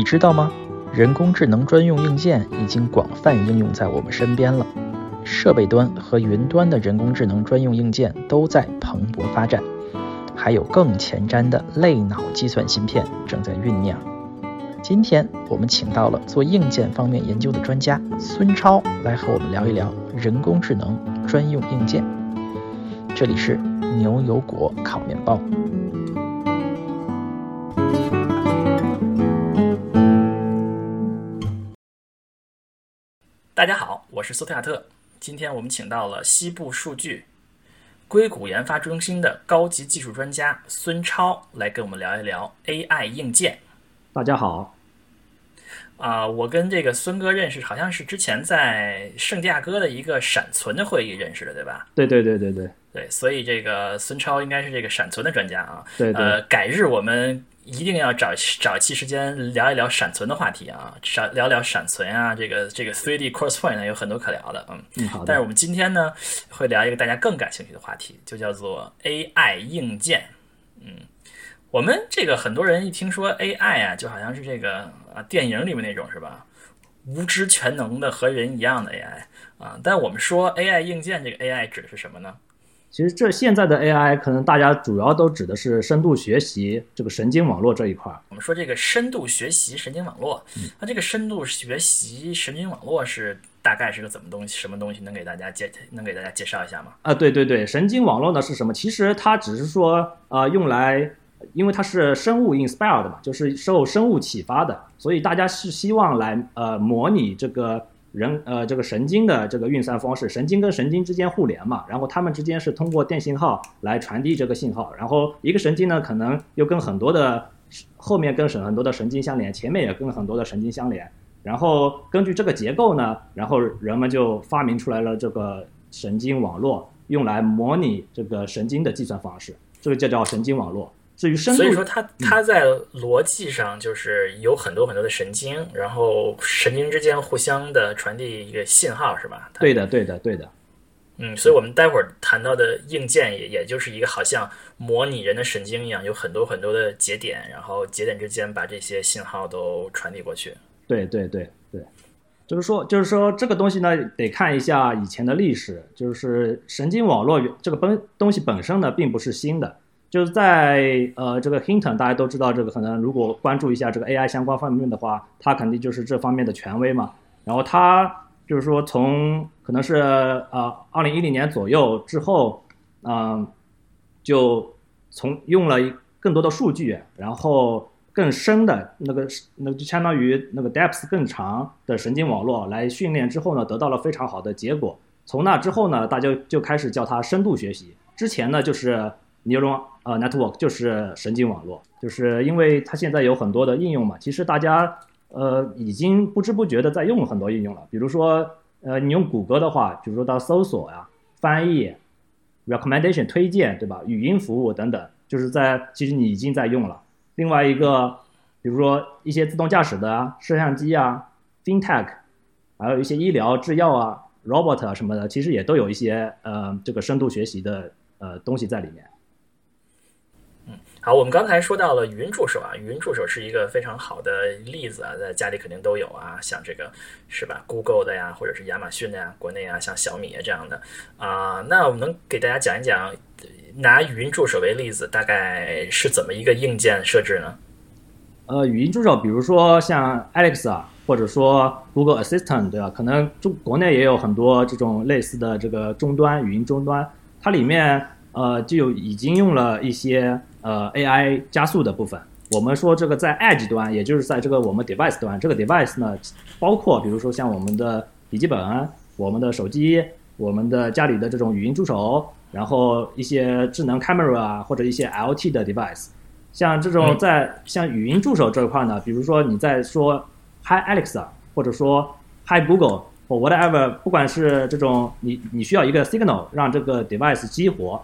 你知道吗？人工智能专用硬件已经广泛应用在我们身边了，设备端和云端的人工智能专用硬件都在蓬勃发展，还有更前瞻的类脑计算芯片正在酝酿。今天我们请到了做硬件方面研究的专家孙超来和我们聊一聊人工智能专用硬件。这里是牛油果烤面包。大家好，我是苏特亚特。今天我们请到了西部数据硅谷研发中心的高级技术专家孙超来跟我们聊一聊 AI 硬件。大家好。啊，我跟这个孙哥认识，好像是之前在圣地亚哥的一个闪存的会议认识的，对吧？对对对对对对，所以这个孙超应该是这个闪存的专家啊。对对。呃，改日我们一定要找找一期时间聊一聊闪存的话题啊，闪聊聊闪存啊，这个这个 3D Crosspoint 呢有很多可聊的，嗯嗯好。但是我们今天呢会聊一个大家更感兴趣的话题，就叫做 AI 硬件，嗯。我们这个很多人一听说 AI 啊，就好像是这个啊电影里面那种是吧？无知全能的和人一样的 AI 啊。但我们说 AI 硬件，这个 AI 指的是什么呢？其实这现在的 AI 可能大家主要都指的是深度学习这个神经网络这一块。我们说这个深度学习神经网络，那这个深度学习神经网络是大概是个怎么东西？什么东西能给大家介能给大家介绍一下吗？啊，对对对，神经网络呢是什么？其实它只是说啊用来。因为它是生物 inspired 嘛，就是受生物启发的，所以大家是希望来呃模拟这个人呃这个神经的这个运算方式，神经跟神经之间互联嘛，然后它们之间是通过电信号来传递这个信号，然后一个神经呢可能又跟很多的后面跟很很多的神经相连，前面也跟很多的神经相连，然后根据这个结构呢，然后人们就发明出来了这个神经网络，用来模拟这个神经的计算方式，这个就叫神经网络。至于深度，所以说它它在逻辑上就是有很多很多的神经，然后神经之间互相的传递一个信号，是吧？对的，对的，对的。嗯，所以我们待会儿谈到的硬件也也就是一个好像模拟人的神经一样，有很多很多的节点，然后节点之间把这些信号都传递过去。对对对对，就是说就是说这个东西呢，得看一下以前的历史，就是神经网络这个本东西本身呢，并不是新的。就是在呃这个 Hinton，大家都知道这个可能如果关注一下这个 AI 相关方面的话，他肯定就是这方面的权威嘛。然后他就是说从可能是呃二零一零年左右之后，嗯，就从用了更多的数据，然后更深的那个那就相当于那个 depth 更长的神经网络来训练之后呢，得到了非常好的结果。从那之后呢，大家就开始叫它深度学习。之前呢就是 neuron 呃，network 就是神经网络，就是因为它现在有很多的应用嘛。其实大家呃已经不知不觉的在用很多应用了。比如说呃，你用谷歌的话，比如说到搜索呀、翻译、recommendation 推荐，对吧？语音服务等等，就是在其实你已经在用了。另外一个，比如说一些自动驾驶的摄像机啊、FinTech，还有一些医疗、制药啊、robot 啊什么的，其实也都有一些呃这个深度学习的呃东西在里面。好，我们刚才说到了语音助手啊，语音助手是一个非常好的例子啊，在家里肯定都有啊，像这个是吧，Google 的呀，或者是亚马逊的呀，国内啊，像小米啊这样的啊，那我们能给大家讲一讲，拿语音助手为例子，大概是怎么一个硬件设置呢？呃，语音助手，比如说像 Alexa，或者说 Google Assistant，对吧？可能中国内也有很多这种类似的这个终端语音终端，它里面呃就有已经用了一些。呃，AI 加速的部分，我们说这个在 Edge 端，也就是在这个我们 Device 端，这个 Device 呢，包括比如说像我们的笔记本、我们的手机、我们的家里的这种语音助手，然后一些智能 Camera 啊，或者一些 LT 的 Device，像这种在像语音助手这一块呢，比如说你在说 Hi Alexa，或者说 Hi Google 或 whatever，不管是这种你你需要一个 Signal 让这个 Device 激活。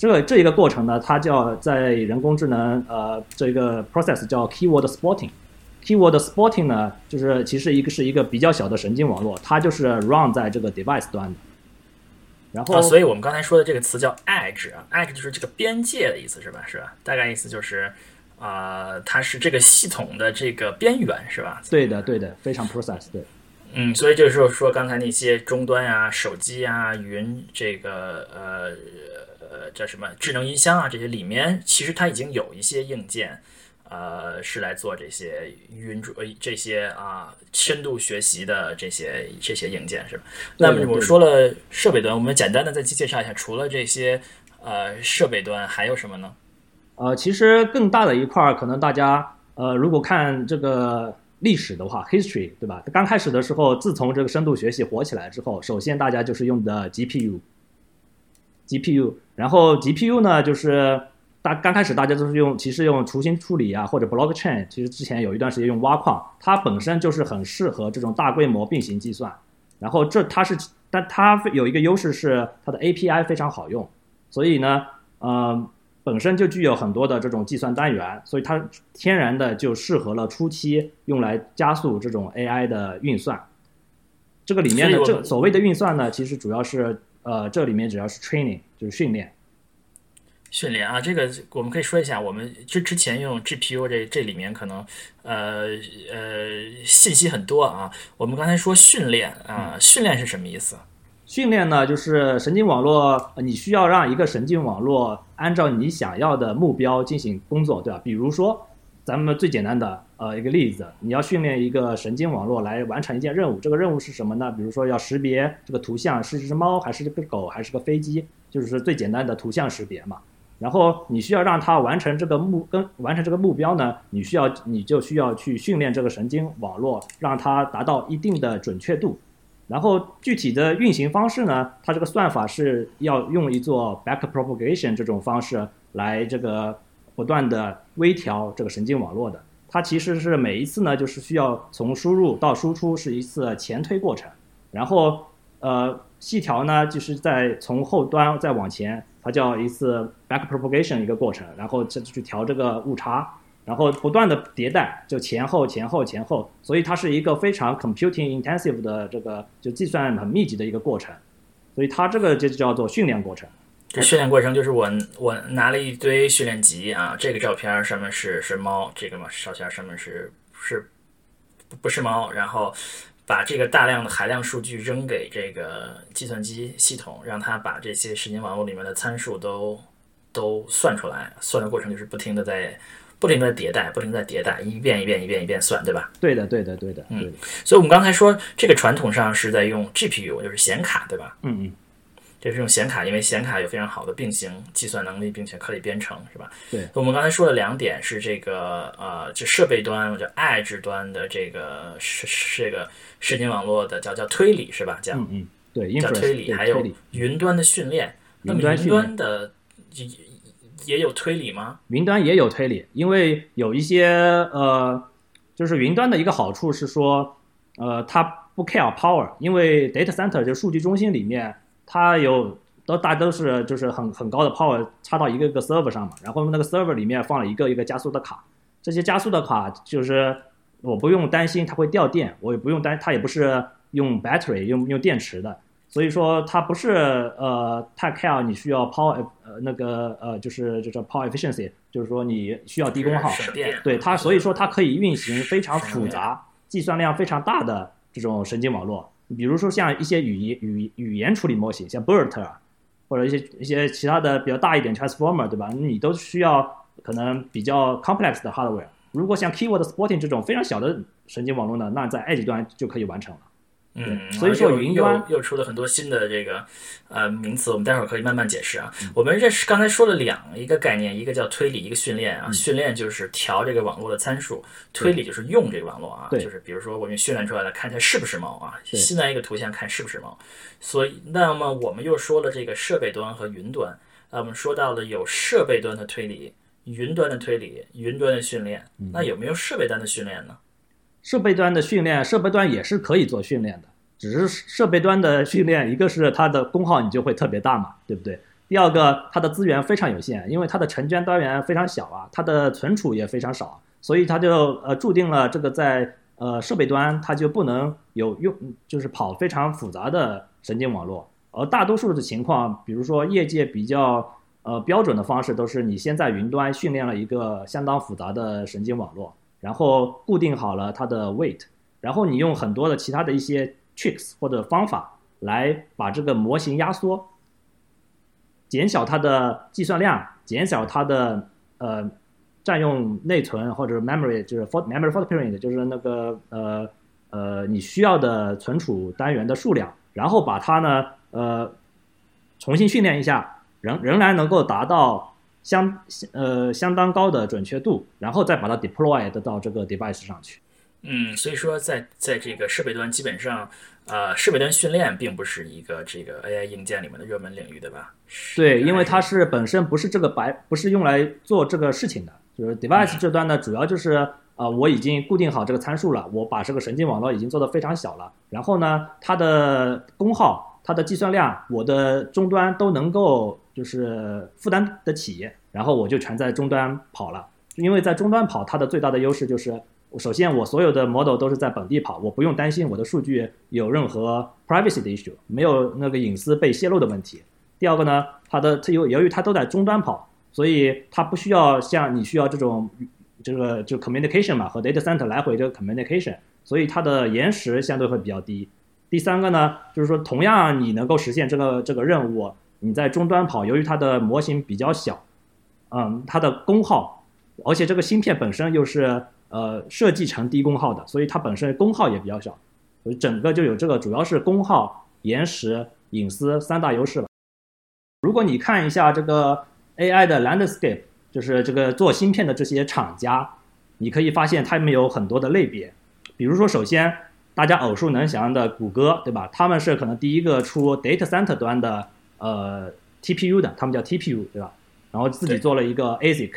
这个这一个过程呢，它叫在人工智能呃这个 process 叫 keyword spotting。keyword spotting 呢，就是其实一个是一个比较小的神经网络，它就是 run 在这个 device 端的。然后，所以我们刚才说的这个词叫 edge 啊，edge 就是这个边界的意思是吧？是吧？大概意思就是，啊，它是这个系统的这个边缘，是吧？对的，对的，非常 process，对。嗯，所以就是说，刚才那些终端啊、手机啊、云这个呃呃叫什么智能音箱啊，这些里面其实它已经有一些硬件，呃，是来做这些云主这些啊深度学习的这些这些硬件，是吧？那么我说了设备端，我们简单的再介绍一下，除了这些呃设备端，还有什么呢？呃，其实更大的一块儿，可能大家呃如果看这个。历史的话，history 对吧？刚开始的时候，自从这个深度学习火起来之后，首先大家就是用的 GPU，GPU，然后 GPU 呢，就是大刚开始大家都是用，其实用图形处理啊，或者 blockchain，其实之前有一段时间用挖矿，它本身就是很适合这种大规模并行计算。然后这它是，但它有一个优势是它的 API 非常好用，所以呢，嗯。本身就具有很多的这种计算单元，所以它天然的就适合了初期用来加速这种 AI 的运算。这个里面的这所谓的运算呢，其实主要是呃，这里面主要是 training，就是训练。训练啊，这个我们可以说一下，我们之之前用 GPU 这这里面可能呃呃信息很多啊。我们刚才说训练啊，训练是什么意思？训练呢，就是神经网络，你需要让一个神经网络按照你想要的目标进行工作，对吧？比如说，咱们最简单的呃一个例子，你要训练一个神经网络来完成一件任务，这个任务是什么呢？比如说要识别这个图像是只猫还是个狗还是个飞机，就是最简单的图像识别嘛。然后你需要让它完成这个目跟完成这个目标呢，你需要你就需要去训练这个神经网络，让它达到一定的准确度。然后具体的运行方式呢？它这个算法是要用一做 backpropagation 这种方式来这个不断的微调这个神经网络的。它其实是每一次呢，就是需要从输入到输出是一次前推过程，然后呃细调呢就是在从后端再往前，它叫一次 backpropagation 一个过程，然后再去调这个误差。然后不断的迭代，就前后前后前后，所以它是一个非常 computing intensive 的这个就计算很密集的一个过程，所以它这个就叫做训练过程。这训练过程就是我我拿了一堆训练集啊，这个照片上面是是猫，这个嘛照片上面是是不是猫，然后把这个大量的海量数据扔给这个计算机系统，让它把这些神经网络里面的参数都都算出来，算的过程就是不停的在。不停的迭代，不停的迭代，一遍一遍一遍一遍算，对吧？对的，对的，对的。嗯，所以我们刚才说这个传统上是在用 GPU，就是显卡，对吧？嗯嗯，这是用显卡，因为显卡有非常好的并行计算能力，并且可以编程，是吧？对。我们刚才说了两点，是这个呃，就设备端或者 Edge 端的这个是这个神经网络的叫叫推理，是吧？叫嗯嗯，对，叫推理，还有云端的训练。云端云端的。也有推理吗？云端也有推理，因为有一些呃，就是云端的一个好处是说，呃，它不 care power，因为 data center 就数据中心里面，它有都大都是就是很很高的 power 插到一个个 server 上嘛，然后那个 server 里面放了一个一个加速的卡，这些加速的卡就是我不用担心它会掉电，我也不用担，它也不是用 battery 用用电池的。所以说它不是呃太 care 你需要 power 呃那个呃就是就叫 power efficiency，就是说你需要低功耗，对它，所以说它可以运行非常复杂、计算量非常大的这种神经网络。比如说像一些语言语语言处理模型，像 BERT 啊或者一些一些其他的比较大一点 transformer，对吧？你都需要可能比较 complex 的 hardware。如果像 keyword spotting 这种非常小的神经网络呢，那在 edge 端就可以完成了。嗯，所以说云端又出了很多新的这个呃名词，我们待会儿可以慢慢解释啊。我们认识刚才说了两一个概念，一个叫推理，一个训练啊。训练就是调这个网络的参数，推理就是用这个网络啊。就是比如说我们训练出来的，看一下是不是猫啊，新来一个图像看是不是猫。所以那么我们又说了这个设备端和云端，啊，我们说到了有设备端的推理、云端的推理、云端的训练，那有没有设备端的训练呢？设备端的训练，设备端也是可以做训练的，只是设备端的训练，一个是它的功耗你就会特别大嘛，对不对？第二个，它的资源非常有限，因为它的成圈单元非常小啊，它的存储也非常少，所以它就呃注定了这个在呃设备端它就不能有用，就是跑非常复杂的神经网络。而大多数的情况，比如说业界比较呃标准的方式都是你先在云端训练了一个相当复杂的神经网络，然后固定好了它的 weight，然后你用很多的其他的一些 tricks 或者方法来把这个模型压缩，减小它的计算量，减小它的呃占用内存或者 memory 就是 for memory footprint 就是那个呃呃你需要的存储单元的数量，然后把它呢呃重新训练一下，仍仍然能够达到相呃相当高的准确度，然后再把它 deploy 到这个 device 上去。嗯，所以说在在这个设备端，基本上，呃，设备端训练并不是一个这个 AI 硬件里面的热门领域，对吧？对，因为它是本身不是这个白，不是用来做这个事情的。就是 device 这端呢，主要就是呃，我已经固定好这个参数了，我把这个神经网络已经做得非常小了，然后呢，它的功耗、它的计算量，我的终端都能够就是负担得起，然后我就全在终端跑了。因为在终端跑，它的最大的优势就是。首先，我所有的 model 都是在本地跑，我不用担心我的数据有任何 privacy 的 issue，没有那个隐私被泄露的问题。第二个呢，它的它由由于它都在终端跑，所以它不需要像你需要这种这个就 communication 嘛，和 data center 来回这个 communication，所以它的延时相对会比较低。第三个呢，就是说同样你能够实现这个这个任务，你在终端跑，由于它的模型比较小，嗯，它的功耗，而且这个芯片本身又是。呃，设计成低功耗的，所以它本身功耗也比较小，所以整个就有这个主要是功耗、延时、隐私三大优势吧。如果你看一下这个 AI 的 landscape，就是这个做芯片的这些厂家，你可以发现他们有很多的类别。比如说，首先大家耳熟能详的谷歌，对吧？他们是可能第一个出 data center 端的呃 TPU 的，他们叫 TPU，对吧？然后自己做了一个 ASIC。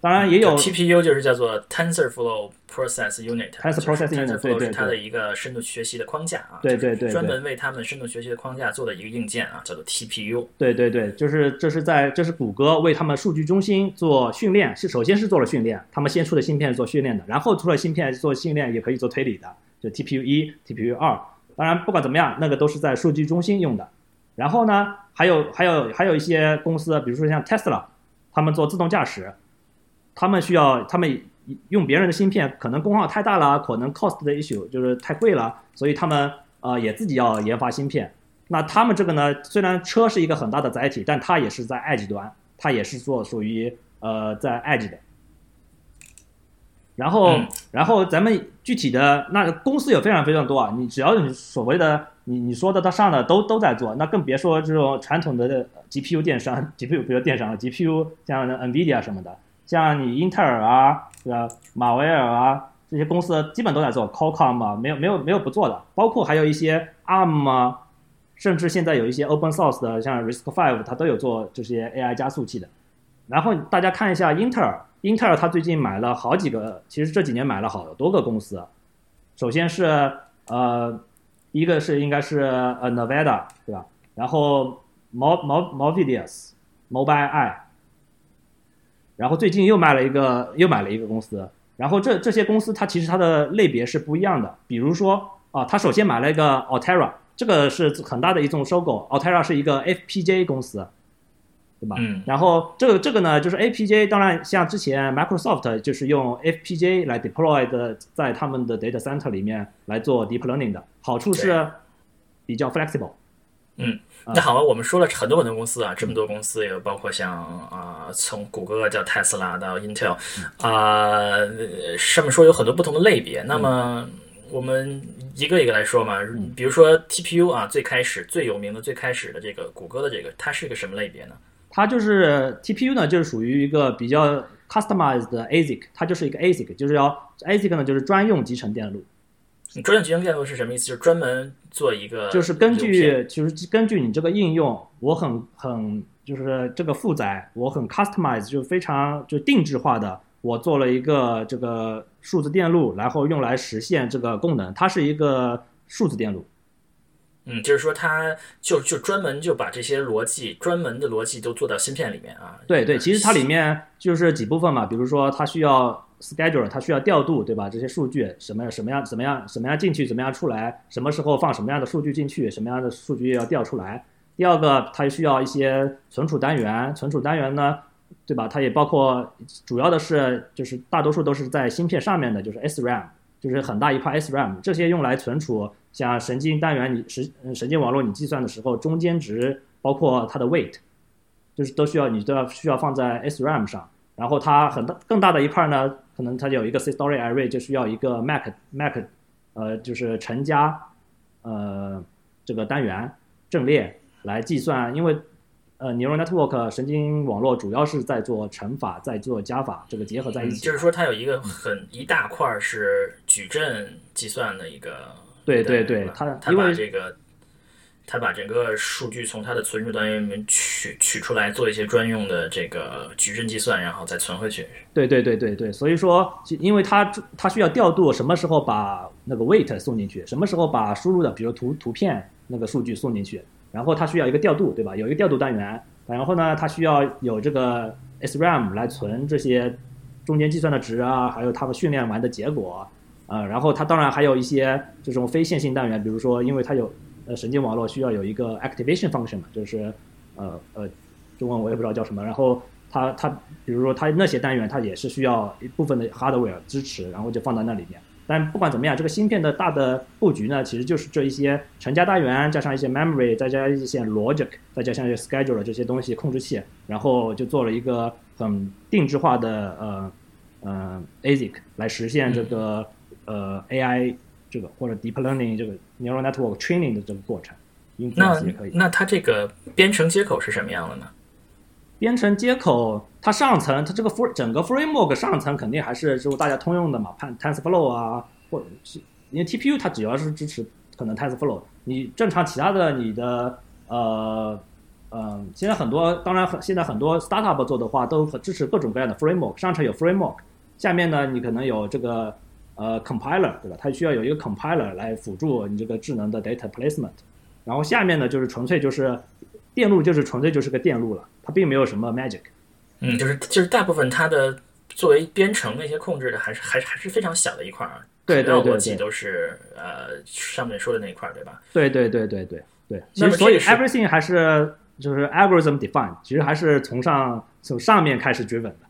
当然也有 TPU，就是叫做 TensorFlow Process Unit，Tensor Process Unit，对对，它的一个深度学习的框架啊，对对对，专门为他们深度学习的框架做的一个硬件啊，叫做 TPU。对对对，就是这是在这是谷歌为他们数据中心做训练，是首先是做了训练，他们先出的芯片是做训练的，然后出了芯片做训练也可以做推理的，就 TPU 一、TPU 二。当然不管怎么样，那个都是在数据中心用的。然后呢，还有还有还有一些公司，比如说像 Tesla，他们做自动驾驶。他们需要，他们用别人的芯片，可能功耗太大了，可能 cost 的 issue 就是太贵了，所以他们呃也自己要研发芯片。那他们这个呢，虽然车是一个很大的载体，但它也是在 edge 端，它也是做属于呃在 edge 的。然后，然后咱们具体的那公司有非常非常多啊，你只要你所谓的你你说的它上的都都在做，那更别说这种传统的 GPU 电商，GPU 比如电商了，GPU 像 NVIDIA 什么的。像你英特尔啊，对吧？马威尔啊，这些公司基本都在做 Qualcomm 啊，没有没有没有不做的，包括还有一些 ARM 啊，甚至现在有一些 Open Source 的，像 RISC-V，它都有做这些 AI 加速器的。然后大家看一下英特尔，英特尔它最近买了好几个，其实这几年买了好多个公司。首先是呃，一个是应该是呃 Nevada，对吧？然后 Mo Mo Movidius Mobileye。然后最近又卖了一个，又买了一个公司。然后这这些公司它其实它的类别是不一样的。比如说啊，他首先买了一个 Altera，这个是很大的一种收购。Altera 是一个 FPGA 公司，对吧？嗯。然后这个这个呢，就是 APJ，当然像之前 Microsoft 就是用 FPGA 来 deploy 的，在他们的 data center 里面来做 deep learning 的，好处是比较 flexible。嗯。那好吧，我们说了很多很多公司啊，这么多公司，也包括像啊，从谷歌叫 Tesla 到 Intel，啊，上面说有很多不同的类别。那么我们一个一个来说嘛，比如说 TPU 啊，最开始最有名的最开始的这个谷歌的这个，它是一个什么类别呢？它就是 TPU 呢，就是属于一个比较 customized 的 ASIC，它就是一个 ASIC，就是要 ASIC 呢就是专用集成电路。专用集成电路是什么意思？就是专门做一个，就是根据，就是根据你这个应用，我很很就是这个负载，我很 customize，就非常就定制化的，我做了一个这个数字电路，然后用来实现这个功能。它是一个数字电路。嗯，就是说它就就专门就把这些逻辑，专门的逻辑都做到芯片里面啊。对对，其实它里面就是几部分嘛，比如说它需要。schedule 它需要调度，对吧？这些数据什么什么样怎么样怎么样进去，怎么样出来？什么时候放什么样的数据进去？什么样的数据要调出来？第二个，它需要一些存储单元，存储单元呢，对吧？它也包括主要的是就是大多数都是在芯片上面的，就是 SRAM，就是很大一块 SRAM，这些用来存储像神经单元你神神经网络你计算的时候中间值，包括它的 weight，就是都需要你都要需要放在 SRAM 上。然后它很大更大的一块呢，可能它有一个 story array，就需要一个 Mac Mac，呃，就是乘加呃这个单元阵列来计算，因为呃 neural network 神经网络主要是在做乘法，在做加法，这个结合在一起。就是说它有一个很一大块是矩阵计算的一个。对对对，它它因为这个。他把整个数据从它的存储单元里面取取出来，做一些专用的这个矩阵计算，然后再存回去。对对对对对，所以说，因为它它需要调度什么时候把那个 weight 送进去，什么时候把输入的，比如图图片那个数据送进去，然后它需要一个调度，对吧？有一个调度单元，然后呢，它需要有这个 SRAM 来存这些中间计算的值啊，还有它们训练完的结果啊，然后它当然还有一些这种非线性单元，比如说，因为它有。呃，神经网络需要有一个 activation function 嘛，就是呃呃，中文我也不知道叫什么。然后它它，比如说它那些单元，它也是需要一部分的 hardware 支持，然后就放在那里面。但不管怎么样，这个芯片的大的布局呢，其实就是这一些乘加单元，加上一些 memory，再加一些 logic，再加上一些 schedule 这些东西控制器，然后就做了一个很定制化的呃呃 ASIC 来实现这个呃 AI 这个或者 deep learning 这个。neural network training 的这个过程，那也可以。那它这个编程接口是什么样的呢？编程接口，它上层，它这个 fr 整个 framework 上层肯定还是就是大家通用的嘛，TensorFlow 啊，或者是因为 TPU 它主要是支持可能 TensorFlow。你正常其他的你的呃嗯，现在很多当然现在很多 startup 做的话都支持各种各样的 framework，上层有 framework，下面呢你可能有这个。呃，compiler 对吧？它需要有一个 compiler 来辅助你这个智能的 data placement。然后下面呢，就是纯粹就是电路，就是纯粹就是个电路了，它并没有什么 magic。嗯，就是就是大部分它的作为编程那些控制的，还是还是还是非常小的一块儿。对对对对，都是呃上面说的那一块儿，对吧？对对对对对对。其实所以 everything 还是就是 algorithm defined，其实还是从上从上面开始 driven 的。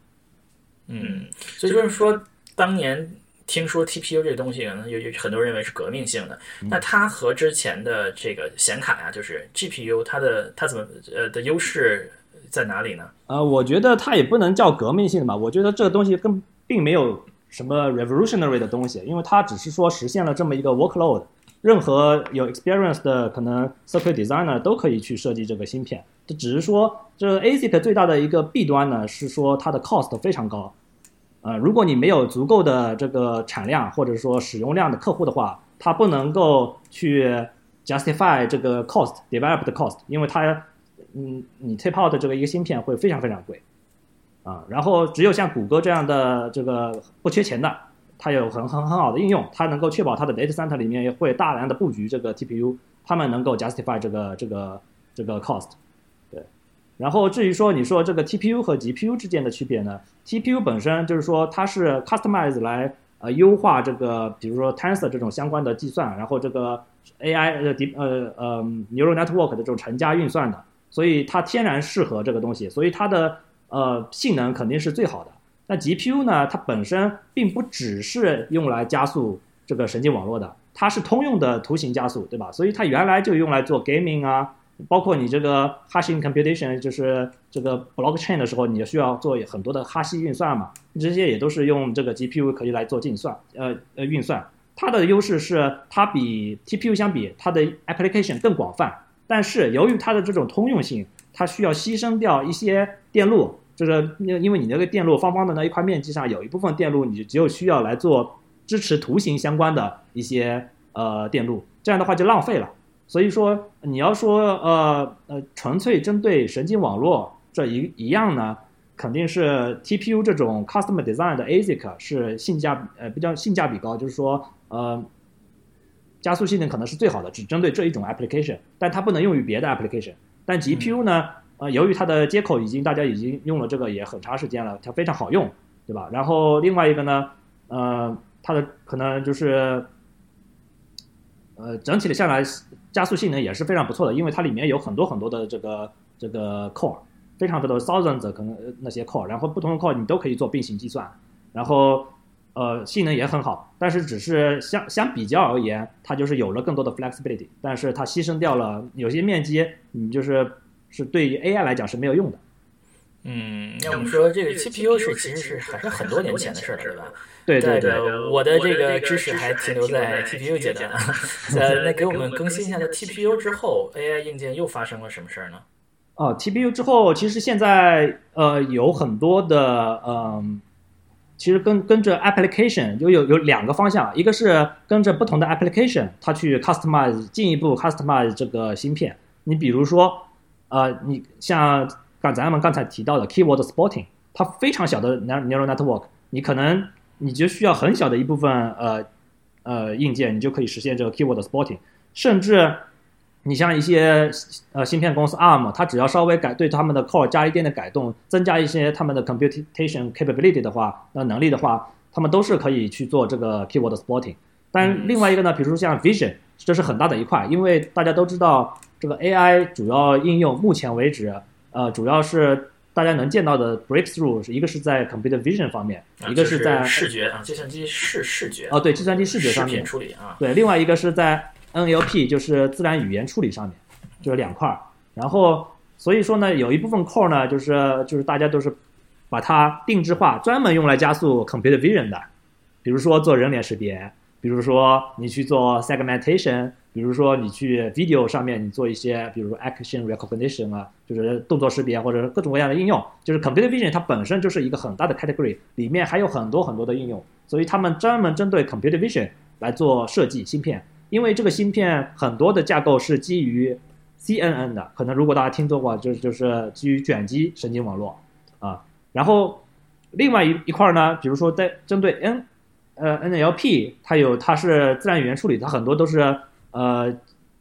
嗯，所以就是说当年。听说 TPU 这个东西可能有有很多人认为是革命性的，那它和之前的这个显卡呀，就是 GPU，它的它怎么呃的优势在哪里呢？呃，我觉得它也不能叫革命性的吧，我觉得这个东西跟并没有什么 revolutionary 的东西，因为它只是说实现了这么一个 workload，任何有 experience 的可能 circuit designer 都可以去设计这个芯片，这只是说这 ASIC 最大的一个弊端呢是说它的 cost 非常高。呃，如果你没有足够的这个产量或者说使用量的客户的话，它不能够去 justify 这个 cost develop 的 cost，因为它，嗯，你 tape out 的这个一个芯片会非常非常贵，啊，然后只有像谷歌这样的这个不缺钱的，它有很很很好的应用，它能够确保它的 data center 里面会大量的布局这个 TPU，他们能够 justify 这个这个这个 cost。然后至于说你说这个 TPU 和 GPU 之间的区别呢？TPU 本身就是说它是 customize 来呃优化这个，比如说 tensor 这种相关的计算，然后这个 AI 呃 d 呃呃 neural network 的这种乘加运算的，所以它天然适合这个东西，所以它的呃性能肯定是最好的。那 GPU 呢，它本身并不只是用来加速这个神经网络的，它是通用的图形加速，对吧？所以它原来就用来做 gaming 啊。包括你这个 hashing computation，就是这个 blockchain 的时候，你需要做很多的哈希运算嘛，这些也都是用这个 GPU 可以来做计算，呃呃运算。它的优势是它比 TPU 相比，它的 application 更广泛。但是由于它的这种通用性，它需要牺牲掉一些电路，就是因因为你那个电路方方的那一块面积上有一部分电路，你只有需要来做支持图形相关的一些呃电路，这样的话就浪费了。所以说，你要说呃呃，纯粹针对神经网络这一一样呢，肯定是 TPU 这种 custom design 的 ASIC 是性价呃比较性价比高，就是说呃加速性能可能是最好的，只针对这一种 application，但它不能用于别的 application。但 GPU 呢，呃，由于它的接口已经大家已经用了这个也很长时间了，它非常好用，对吧？然后另外一个呢，呃，它的可能就是。呃，整体的下来加速性能也是非常不错的，因为它里面有很多很多的这个这个 core，非常多的 thousands 可能那些 core，然后不同的 core 你都可以做并行计算，然后呃性能也很好，但是只是相相比较而言，它就是有了更多的 flexibility，但是它牺牲掉了有些面积，你就是是对于 AI 来讲是没有用的。嗯，那我们说这个 TPU 是其实是还是很多年前的事了，对吧？对对对，我的这个知识还停留在 TPU 阶段。呃，那给我们更新一下，在 TPU 之后，AI 硬件又发生了什么事儿呢？哦，TPU 之后，其实现在呃有很多的嗯，其实跟跟着 application 有有有两个方向，一个是跟着不同的 application，它去 customize 进一步 customize 这个芯片。你比如说，呃，你像。刚咱们刚才提到的 keyword spotting，它非常小的 neural network，你可能你就需要很小的一部分呃呃硬件，你就可以实现这个 keyword spotting。甚至你像一些呃芯片公司 ARM，它只要稍微改对他们的 core 加一点的改动，增加一些他们的 computation capability 的话，那能力的话，他们都是可以去做这个 keyword spotting。但另外一个呢，比如说像 vision，这是很大的一块，因为大家都知道这个 AI 主要应用，目前为止。呃，主要是大家能见到的 breakthrough 是一个是在 computer vision 方面，一个是在视觉啊，计算机视视觉哦，对，计算机视觉上面处理啊，对，另外一个是在 NLP 就是自然语言处理上面，就是两块儿。然后所以说呢，有一部分 core 呢，就是就是大家都是把它定制化，专门用来加速 computer vision 的，比如说做人脸识别，比如说你去做 segmentation。比如说你去 video 上面，你做一些，比如 action recognition 啊，就是动作识别或者各种各样的应用，就是 computer vision 它本身就是一个很大的 category，里面还有很多很多的应用，所以他们专门针对 computer vision 来做设计芯片，因为这个芯片很多的架构是基于 CNN 的，可能如果大家听说过，就是就是基于卷积神经网络啊，然后另外一一块呢，比如说在针对 N 呃 NLP，它有它是自然语言处理，它很多都是。呃，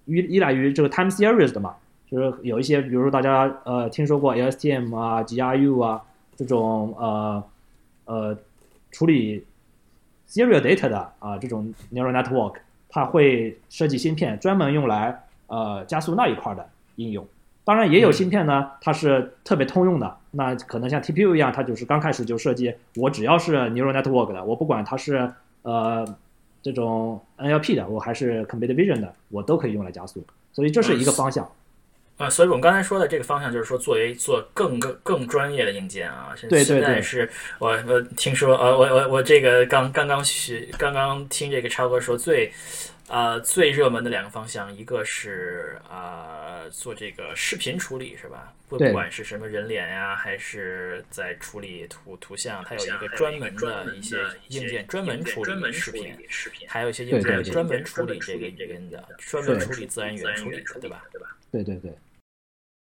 依依赖于这个 time series 的嘛，就是有一些，比如说大家呃听说过 LSTM 啊、GRU 啊这种呃呃处理 serial data 的啊这种 neural network，它会设计芯片专门用来呃加速那一块的应用。当然也有芯片呢，它是特别通用的，那可能像 TPU 一样，它就是刚开始就设计，我只要是 neural network 的，我不管它是呃。这种 NLP 的，我还是 Computer Vision 的，我都可以用来加速，所以这是一个方向。啊，所以我们刚才说的这个方向，就是说作为做更更更专业的硬件啊。现在是我我听说，呃，我我我这个刚刚刚学，刚刚听这个超哥说最。呃，最热门的两个方向，一个是呃，做这个视频处理是吧？不不管是什么人脸呀，还是在处理图图像，它有一个专门的一些硬件专门处理视频，还有一些硬件专门处理这个语音的，专门处理自然语言处理的，对吧？对对对。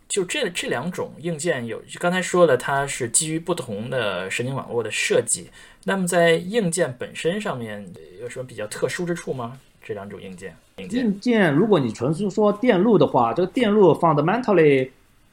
就这这两种硬件有，刚才说了，它是基于不同的神经网络的设计。那么在硬件本身上面有什么比较特殊之处吗？这两种硬件，硬件，如果你纯是说电路的话，这个电路 fundamentally，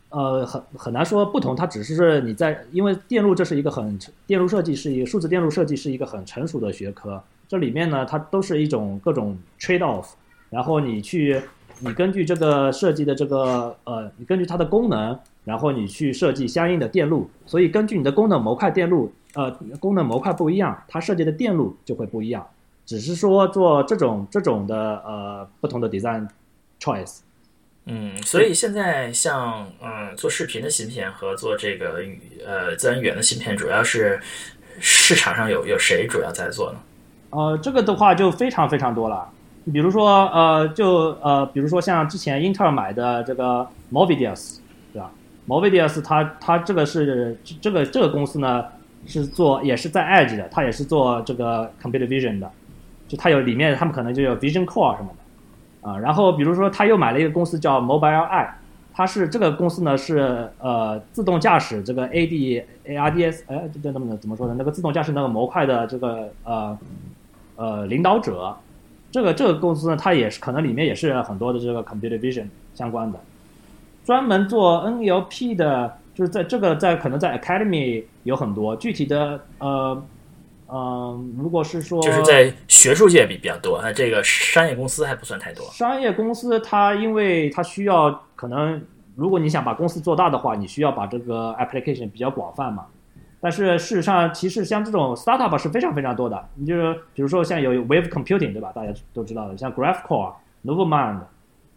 呃，很很难说不同，它只是你在，因为电路这是一个很电路设计是一个数字电路设计是一个很成熟的学科，这里面呢，它都是一种各种 trade off，然后你去，你根据这个设计的这个呃，你根据它的功能，然后你去设计相应的电路，所以根据你的功能模块电路，呃，功能模块不一样，它设计的电路就会不一样。只是说做这种这种的呃不同的 design choice，嗯，所以现在像嗯做视频的芯片和做这个语呃自然语言的芯片，主要是市场上有有谁主要在做呢？呃，这个的话就非常非常多了。比如说呃就呃比如说像之前英特尔买的这个 Movidius，对吧？Movidius 它它这个是这个这个公司呢是做也是在 Edge 的，它也是做这个 computer vision 的。就它有里面，他们可能就有 Vision Core 什么的，啊，然后比如说他又买了一个公司叫 Mobileye，它是这个公司呢是呃自动驾驶这个 AD ARDS，哎，这这怎么怎么说呢？那个自动驾驶那个模块的这个呃呃领导者，这个这个公司呢，它也是可能里面也是很多的这个 Computer Vision 相关的，专门做 NLP 的，就是在这个在可能在 Academy 有很多具体的呃。嗯，如果是说就是在学术界比比较多，那这个商业公司还不算太多。商业公司，它因为它需要可能，如果你想把公司做大的话，你需要把这个 application 比较广泛嘛。但是事实上，其实像这种 startup 是非常非常多的。你就是比如说像有 Wave Computing 对吧？大家都知道的，像 GraphCore、Novamind，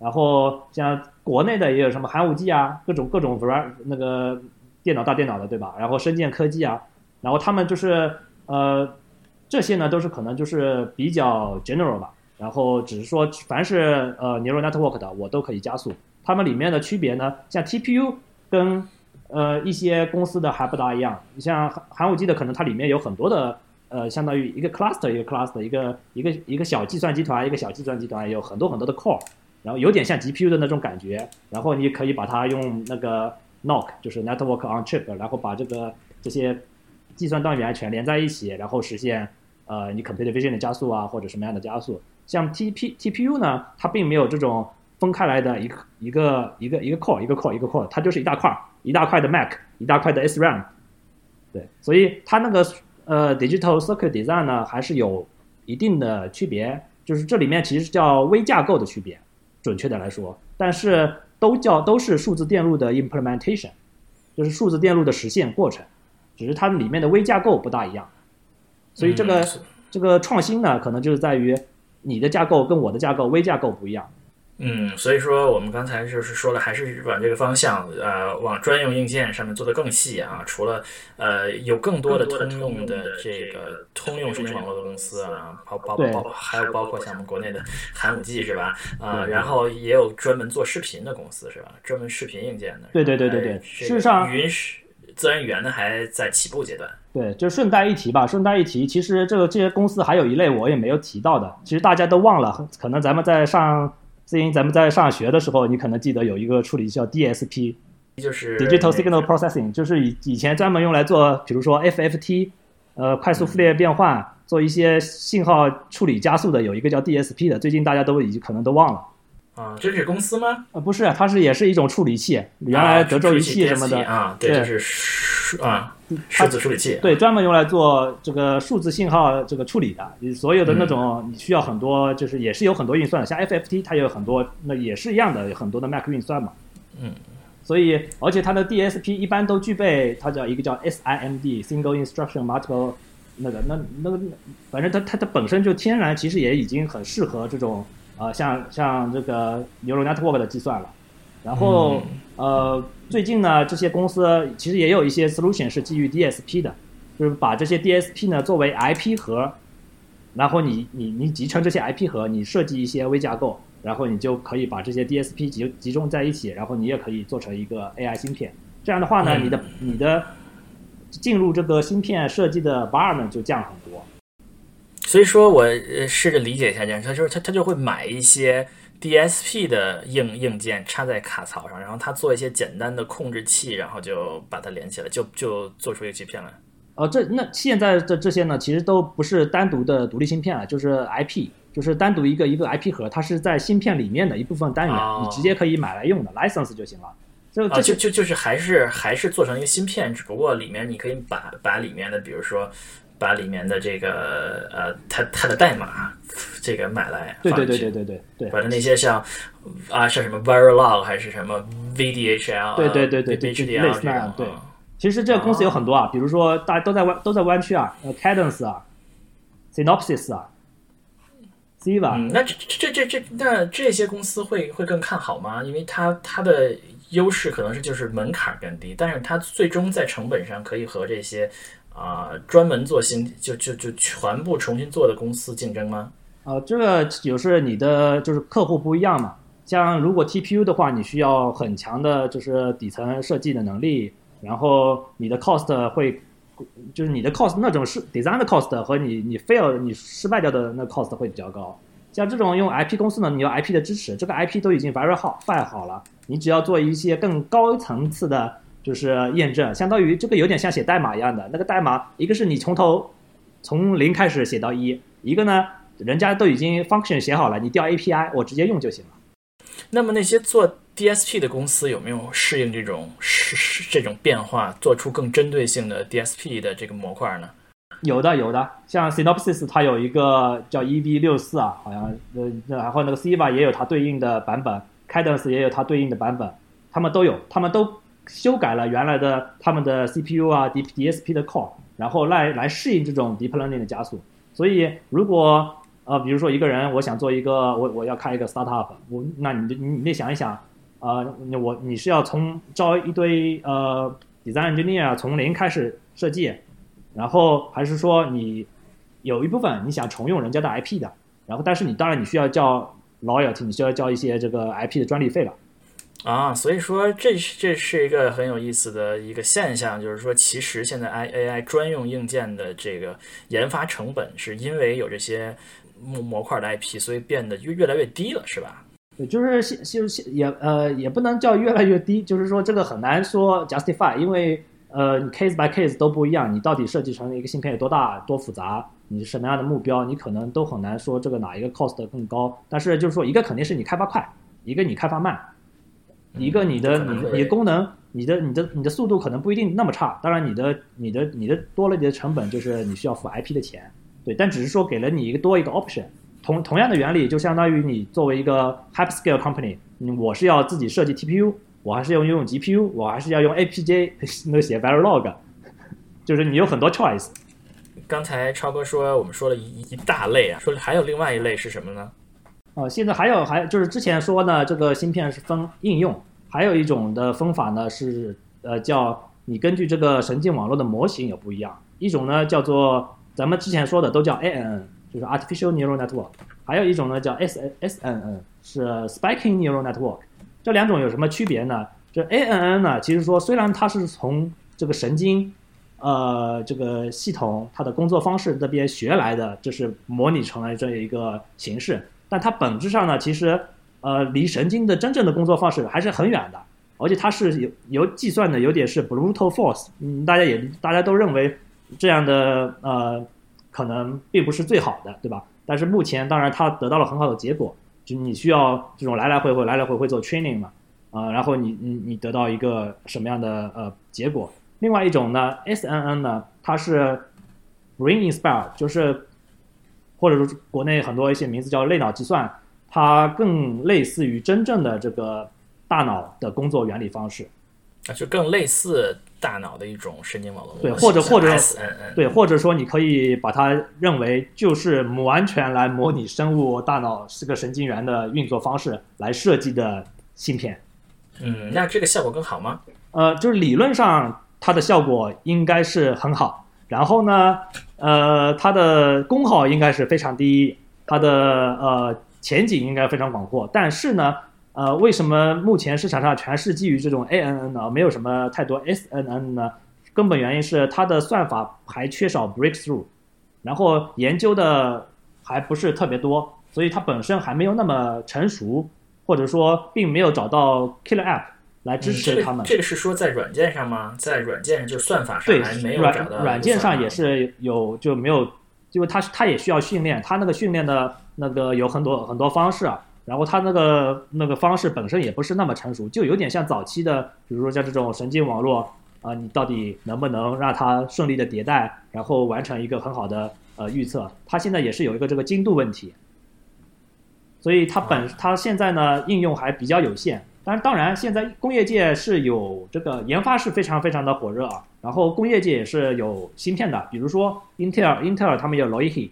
然后像国内的也有什么寒武纪啊，各种各种 var 那个电脑大电脑的对吧？然后深建科技啊，然后他们就是呃这些呢都是可能就是比较 general 吧。然后只是说凡是呃 neural network 的我都可以加速。它们里面的区别呢，像 TPU 跟呃，一些公司的还不大一样。你像寒寒武纪的，可能它里面有很多的，呃，相当于一个 cluster 一个 cluster 一个一个一个小计算集团一个小计算集团，有很多很多的 core，然后有点像 GPU 的那种感觉。然后你可以把它用那个 knock 就是 network on chip，然后把这个这些计算单元全连在一起，然后实现呃你 computer vision 的加速啊，或者什么样的加速。像 TP TPU 呢，它并没有这种分开来的一个一个一个一个 core 一个 core 一个 core，它就是一大块。一大块的 Mac，一大块的 SRAM，对，所以它那个呃 Digital Circuit Design 呢还是有一定的区别，就是这里面其实叫微架构的区别，准确的来说，但是都叫都是数字电路的 implementation，就是数字电路的实现过程，只是它里面的微架构不大一样，所以这个这个创新呢，可能就是在于你的架构跟我的架构微架构不一样。嗯，所以说我们刚才就是说了，还是往这个方向，呃，往专用硬件上面做的更细啊。除了呃，有更多的通用的这个通用神经网络的公司啊，包包包，还有包括像我们国内的寒武纪是吧？啊，然后也有专门做视频的公司是吧？专门视频硬件的。对对对对对。事实上，云是自然语言呢还在起步阶段。对，就顺带一提吧，顺带一提，其实这个这些公司还有一类我也没有提到的，其实大家都忘了，可能咱们在上。最近咱们在上学的时候，你可能记得有一个处理器叫 DSP，就是 Digital Signal Processing，就是以以前专门用来做，比如说 FFT，呃，快速序列变换，做一些信号处理加速的，有一个叫 DSP 的，最近大家都已经可能都忘了。啊，这是公司吗？啊，不是，它是也是一种处理器，原来德州仪器什么的啊，对，就是数啊，数字处理器，对，专门用来做这个数字信号这个处理的。你所有的那种你需要很多，就是也是有很多运算，像 FFT 它有很多，那也是一样的，有很多的 Mac 运算嘛。嗯，所以而且它的 DSP 一般都具备，它叫一个叫 SIMD（Single Instruction Multiple） 那个那那个，反正它它它本身就天然其实也已经很适合这种。呃，像像这个 neural network 的计算了，然后呃，最近呢，这些公司其实也有一些 solution 是基于 DSP 的，就是把这些 DSP 呢作为 IP 核，然后你你你集成这些 IP 核，你设计一些微架构，然后你就可以把这些 DSP 集集中在一起，然后你也可以做成一个 AI 芯片。这样的话呢，你的你的进入这个芯片设计的 bar 呢就降很多。所以说我试着理解一下这样，他就是他他就会买一些 DSP 的硬硬件插在卡槽上，然后他做一些简单的控制器，然后就把它连起来，就就做出一个芯片来。哦，这那现在的这些呢，其实都不是单独的独立芯片了，就是 IP，就是单独一个一个 IP 盒，它是在芯片里面的一部分单元，你直接可以买来用的 license 就行了。就就就就是还是还是做成一个芯片，只不过里面你可以把把里面的，比如说。把里面的这个呃，它它的代码这个买来，对对对对对对对，把它那些像啊像什么 Verilog 还是什么 VDHL，对对对对对，类似那样。对，其实这个公司有很多啊，比如说大家都在湾都在湾区啊，呃，Cadence 啊，Synopsys 啊，Siva。嗯，那这这这这那这些公司会会更看好吗？因为它它的优势可能是就是门槛更低，但是它最终在成本上可以和这些。啊，专门做新就就就全部重新做的公司竞争吗？呃，这个就是你的就是客户不一样嘛。像如果 TPU 的话，你需要很强的就是底层设计的能力，然后你的 cost 会就是你的 cost 那种是 design 的 cost 和你你 fail 你失败掉的那 cost 会比较高。像这种用 IP 公司呢，你要 IP 的支持，这个 IP 都已经 very 好 fine 好了，你只要做一些更高层次的。就是验证，相当于这个有点像写代码一样的。那个代码，一个是你从头从零开始写到一，一个呢，人家都已经 function 写好了，你调 API，我直接用就行了。那么那些做 DSP 的公司有没有适应这种是这种变化，做出更针对性的 DSP 的这个模块呢？有的有的，像 Synopsys 它有一个叫 EB 六四啊，好像呃，然后那个 Civa 也有它对应的版本，Cadence 也有它对应的版本，他们都有，他们都修改了原来的他们的 CPU 啊 D DSP 的 core，然后来来适应这种 deep learning 的加速。所以如果呃，比如说一个人我想做一个我我要开一个 startup，我那你你你得想一想，呃，我你是要从招一堆呃 design engineer 从零开始设计。然后还是说你有一部分你想重用人家的 IP 的，然后但是你当然你需要交 loyalty，你需要交一些这个 IP 的专利费了。啊，所以说这是这是一个很有意思的一个现象，就是说其实现在 I A I 专用硬件的这个研发成本是因为有这些模模块的 IP，所以变得越越来越低了，是吧？对，就是现就是也呃也不能叫越来越低，就是说这个很难说 justify，因为。呃，你 case by case 都不一样，你到底设计成一个芯片有多大、多复杂，你什么样的目标，你可能都很难说这个哪一个 cost 更高。但是就是说，一个肯定是你开发快，一个你开发慢，一个你的你你功能、你的你的你的速度可能不一定那么差。当然，你的你的你的多了你的成本，就是你需要付 IP 的钱，对。但只是说给了你一个多一个 option，同同样的原理就相当于你作为一个 hyperscale company，我是要自己设计 TPU。我还是要用 GPU，我还是要用 APJ 那个写 Verilog，就是你有很多 choice。刚才超哥说我们说了一一大类啊，说还有另外一类是什么呢？呃，现在还有还就是之前说呢，这个芯片是分应用，还有一种的分法呢是呃叫你根据这个神经网络的模型有不一样，一种呢叫做咱们之前说的都叫 ANN，就是 Artificial Neural Network，还有一种呢叫 SSNN，是 Spiking Neural Network。这两种有什么区别呢？这 A N N 呢，其实说虽然它是从这个神经，呃，这个系统它的工作方式这边学来的，这是模拟成了这一个形式，但它本质上呢，其实呃，离神经的真正的工作方式还是很远的，而且它是有有计算的有点是 brute force，嗯，大家也大家都认为这样的呃，可能并不是最好的，对吧？但是目前当然它得到了很好的结果。就你需要这种来来回回、来来回回做 training 嘛，啊，然后你你你得到一个什么样的呃结果？另外一种呢，SNN 呢，它是 brain inspire，就是或者说国内很多一些名字叫类脑计算，它更类似于真正的这个大脑的工作原理方式，啊，就更类似。大脑的一种神经网络，对，或者或者对，或者说你可以把它认为就是完全来模拟生物大脑是个神经元的运作方式来设计的芯片。嗯，那这个效果更好吗？呃，就是理论上它的效果应该是很好，然后呢，呃，它的功耗应该是非常低，它的呃前景应该非常广阔，但是呢。呃，为什么目前市场上全是基于这种 ANN 呢？没有什么太多 SNN 呢？根本原因是它的算法还缺少 breakthrough，然后研究的还不是特别多，所以它本身还没有那么成熟，或者说并没有找到 killer app 来支持他们。这个是说在软件上吗？在软件上就算法上还没有找到。软件上也是有就没有，因为它它也需要训练，它那个训练的那个有很多很多方式啊。然后它那个那个方式本身也不是那么成熟，就有点像早期的，比如说像这种神经网络啊，你到底能不能让它顺利的迭代，然后完成一个很好的呃预测？它现在也是有一个这个精度问题，所以它本它现在呢应用还比较有限。但是当然，现在工业界是有这个研发是非常非常的火热啊，然后工业界也是有芯片的，比如说英特尔，英特尔他们有 Loihi。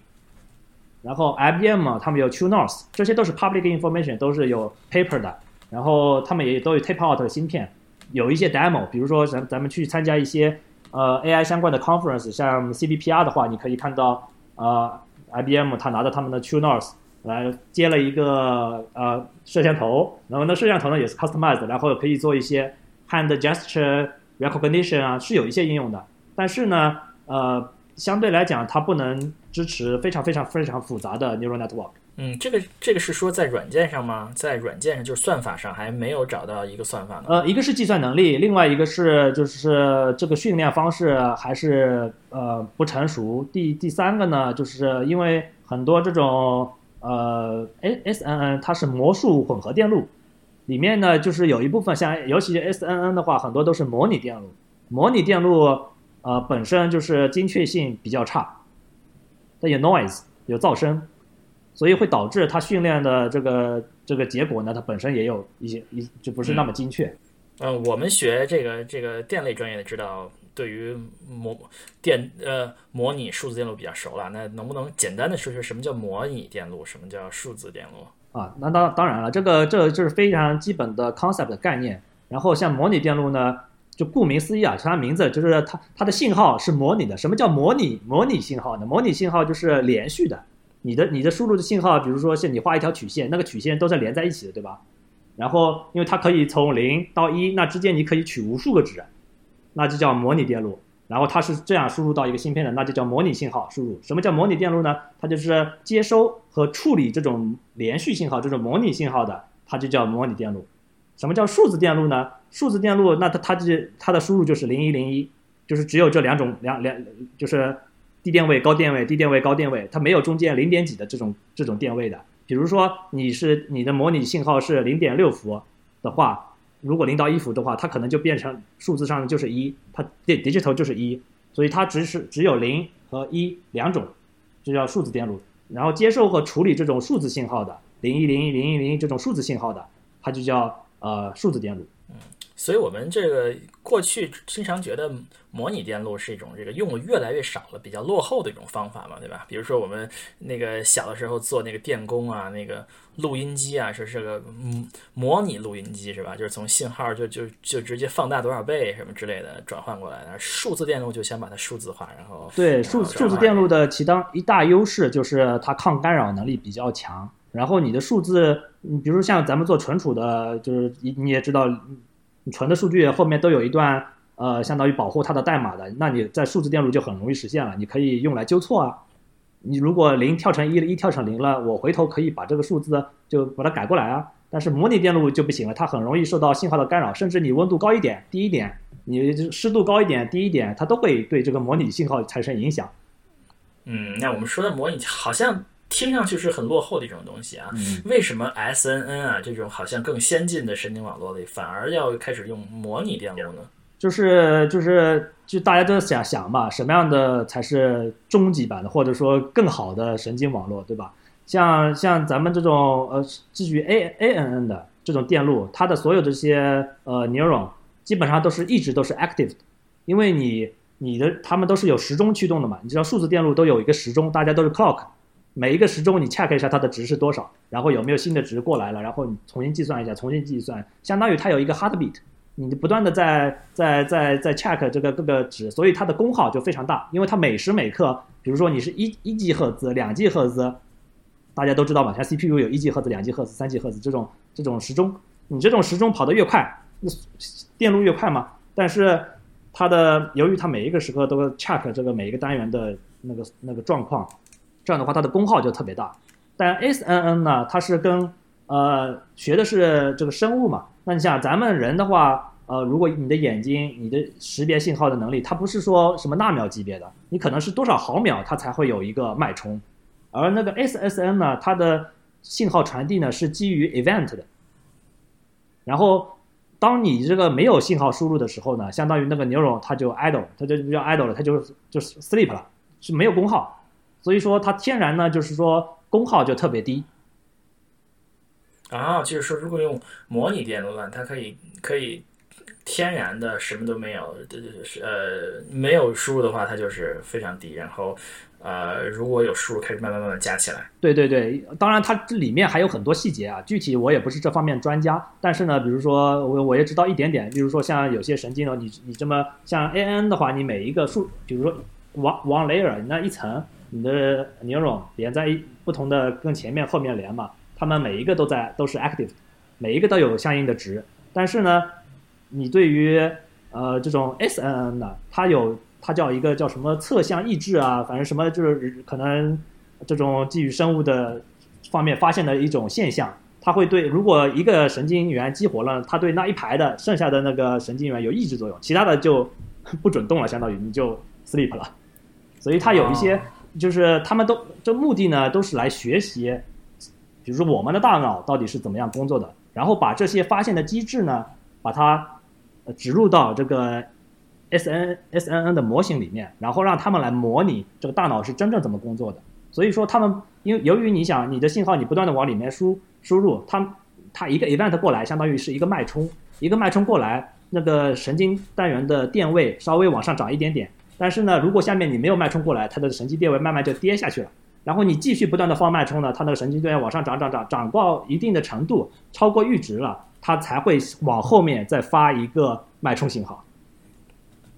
然后 IBM 他们有 True North，这些都是 public information，都是有 paper 的。然后他们也都有 tape out 的芯片，有一些 demo。比如说咱咱们去参加一些呃 AI 相关的 conference，像 CBPR 的话，你可以看到呃 IBM 他拿着他们的 True North 来接了一个呃摄像头，然后那摄像头呢也是 customized，然后可以做一些 hand gesture recognition 啊，是有一些应用的。但是呢，呃。相对来讲，它不能支持非常非常非常复杂的 neural network。嗯，这个这个是说在软件上吗？在软件上就是算法上还没有找到一个算法呢。呃，一个是计算能力，另外一个是就是这个训练方式还是呃不成熟。第第三个呢，就是因为很多这种呃 S N N 它是魔术混合电路，里面呢就是有一部分像尤其是 S N N 的话，很多都是模拟电路，模拟电路。呃，本身就是精确性比较差，它有 noise 有噪声，所以会导致它训练的这个这个结果呢，它本身也有一些一就不是那么精确。嗯，我们学这个这个电类专业的知道，对于模电呃模拟数字电路比较熟了。那能不能简单的说说什么叫模拟电路，什么叫数字电路？啊，那当当然了，这个这这是非常基本的 concept 的概念。然后像模拟电路呢，就顾名思义啊，它名字就是它它的信号是模拟的。什么叫模拟模拟信号呢？模拟信号就是连续的，你的你的输入的信号，比如说像你画一条曲线，那个曲线都是连在一起的，对吧？然后，因为它可以从零到一，那之间你可以取无数个值，那就叫模拟电路。然后它是这样输入到一个芯片的，那就叫模拟信号输入。什么叫模拟电路呢？它就是接收和处理这种连续信号，这种模拟信号的，它就叫模拟电路。什么叫数字电路呢？数字电路，那它它就它的输入就是零一零一，就是只有这两种两两，就是低电位、高电位、低电位、高电位，它没有中间零点几的这种这种电位的。比如说你是你的模拟信号是零点六伏的话，如果零到一伏的话，它可能就变成数字上就是一，它 digital 就是一，所以它只是只有零和一两种，就叫数字电路。然后接受和处理这种数字信号的零一零一零一零一这种数字信号的，它就叫呃数字电路。所以，我们这个过去经常觉得模拟电路是一种这个用的越来越少了、比较落后的一种方法嘛，对吧？比如说我们那个小的时候做那个电工啊，那个录音机啊，说是这个嗯模拟录音机是吧？就是从信号就就就直接放大多少倍什么之类的转换过来。数字电路就先把它数字化，然后对数数字电路的其当一大优势就是它抗干扰能力比较强。然后你的数字，你比如像咱们做存储的，就是你你也知道。你存的数据后面都有一段，呃，相当于保护它的代码的，那你在数字电路就很容易实现了。你可以用来纠错啊。你如果零跳成一，一跳成零了，我回头可以把这个数字就把它改过来啊。但是模拟电路就不行了，它很容易受到信号的干扰，甚至你温度高一点、低一点，你湿度高一点、低一点，它都会对这个模拟信号产生影响。嗯，那我们说的模拟好像。听上去是很落后的一种东西啊，为什么 SNN 啊这种好像更先进的神经网络里反而要开始用模拟电路呢？就是就是就大家都想想嘛，什么样的才是终极版的，或者说更好的神经网络，对吧？像像咱们这种呃基于 A ANN 的这种电路，它的所有这些呃 neuron 基本上都是一直都是 active，的因为你你的它们都是有时钟驱动的嘛，你知道数字电路都有一个时钟，大家都是 clock。每一个时钟你 check 一下它的值是多少，然后有没有新的值过来了，然后你重新计算一下，重新计算，相当于它有一个 heartbeat，你不断的在在在在 check 这个各个值，所以它的功耗就非常大，因为它每时每刻，比如说你是一一 G 赫兹、两 G 赫兹，大家都知道嘛，像 CPU 有一 G 赫兹、两 G 赫兹、三 G 赫兹这种这种时钟，你这种时钟跑得越快，那电路越快嘛，但是它的由于它每一个时刻都 check 这个每一个单元的那个那个状况。这样的话，它的功耗就特别大。但 SNN 呢，它是跟呃学的是这个生物嘛。那你像咱们人的话，呃，如果你的眼睛、你的识别信号的能力，它不是说什么纳秒级别的，你可能是多少毫秒它才会有一个脉冲。而那个 SSN 呢，它的信号传递呢是基于 event 的。然后，当你这个没有信号输入的时候呢，相当于那个 neuron 它就 idle，它就不叫 idle 了，它就就 sleep 了，是没有功耗。所以说它天然呢，就是说功耗就特别低。啊，就是说如果用模拟电路呢，它可以可以天然的什么都没有，呃，没有输入的话，它就是非常低。然后呃，如果有输入，开始慢慢慢慢加起来。对对对，当然它这里面还有很多细节啊，具体我也不是这方面专家。但是呢，比如说我我也知道一点点，比如说像有些神经呢，你你这么像 A N 的话，你每一个数，比如说 one one layer 那一层。你的 neuron 连在一不同的跟前面后面连嘛，它们每一个都在都是 active，每一个都有相应的值。但是呢，你对于呃这种 SNN 呢，它有它叫一个叫什么侧向抑制啊，反正什么就是可能这种基于生物的方面发现的一种现象，它会对如果一个神经元激活了，它对那一排的剩下的那个神经元有抑制作用，其他的就不准动了，相当于你就 sleep 了。所以它有一些。就是他们都这目的呢，都是来学习，比如说我们的大脑到底是怎么样工作的，然后把这些发现的机制呢，把它植入到这个 S N S N N 的模型里面，然后让他们来模拟这个大脑是真正怎么工作的。所以说他们因为由于你想你的信号你不断的往里面输输入，它它一个 event 过来，相当于是一个脉冲，一个脉冲过来，那个神经单元的电位稍微往上涨一点点。但是呢，如果下面你没有脉冲过来，它的神经电位慢慢就跌下去了。然后你继续不断的放脉冲呢，它那个神经电位往上涨涨涨涨到一定的程度，超过阈值了，它才会往后面再发一个脉冲信号。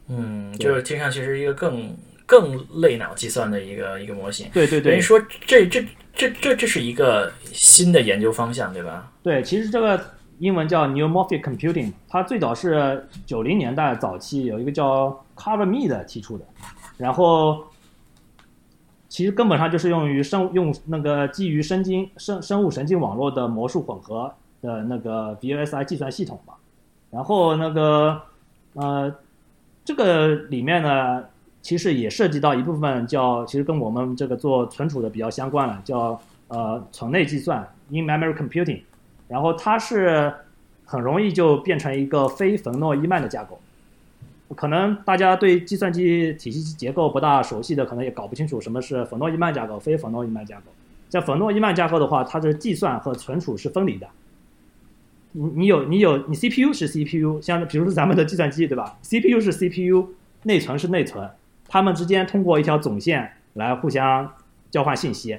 嗯，就是听上去是一个更更类脑计算的一个一个模型。对对对，等于说这这这这这是一个新的研究方向，对吧？对，其实这个英文叫 neuromorphic computing，它最早是九零年代早期有一个叫 Coverme 的提出的，然后其实根本上就是用于生用那个基于神经生生物神经网络的魔术混合的那个 VLSI 计算系统嘛。然后那个呃，这个里面呢，其实也涉及到一部分叫，其实跟我们这个做存储的比较相关了，叫呃存内计算 （in-memory computing）。然后它是很容易就变成一个非冯诺依曼的架构。可能大家对计算机体系结构不大熟悉的，可能也搞不清楚什么是冯诺依曼架构、非冯诺依曼架构。在冯诺依曼架构的话，它的计算和存储是分离的。你你有你有你 CPU 是 CPU，像比如说咱们的计算机对吧？CPU 是 CPU，内存是内存，它们之间通过一条总线来互相交换信息，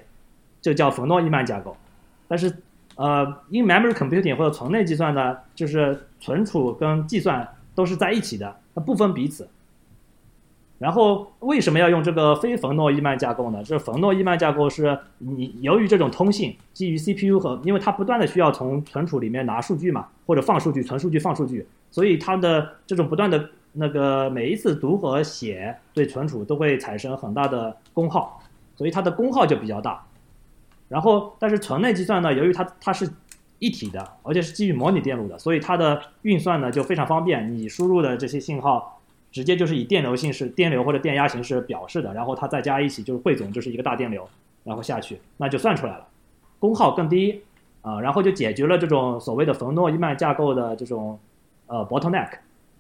这叫冯诺依曼架构。但是呃，in-memory computing 或者存内计算呢，就是存储跟计算都是在一起的，它不分彼此。然后为什么要用这个非冯诺依曼架构呢？这冯诺依曼架构是你由于这种通信基于 CPU 和，因为它不断的需要从存储里面拿数据嘛，或者放数据、存数据、放数据，所以它的这种不断的那个每一次读和写对存储都会产生很大的功耗，所以它的功耗就比较大。然后，但是存内计算呢，由于它它是一体的，而且是基于模拟电路的，所以它的运算呢就非常方便。你输入的这些信号，直接就是以电流形式、电流或者电压形式表示的，然后它再加一起就是汇总，就是一个大电流，然后下去，那就算出来了，功耗更低啊，然后就解决了这种所谓的冯诺依曼架构的这种呃 bottleneck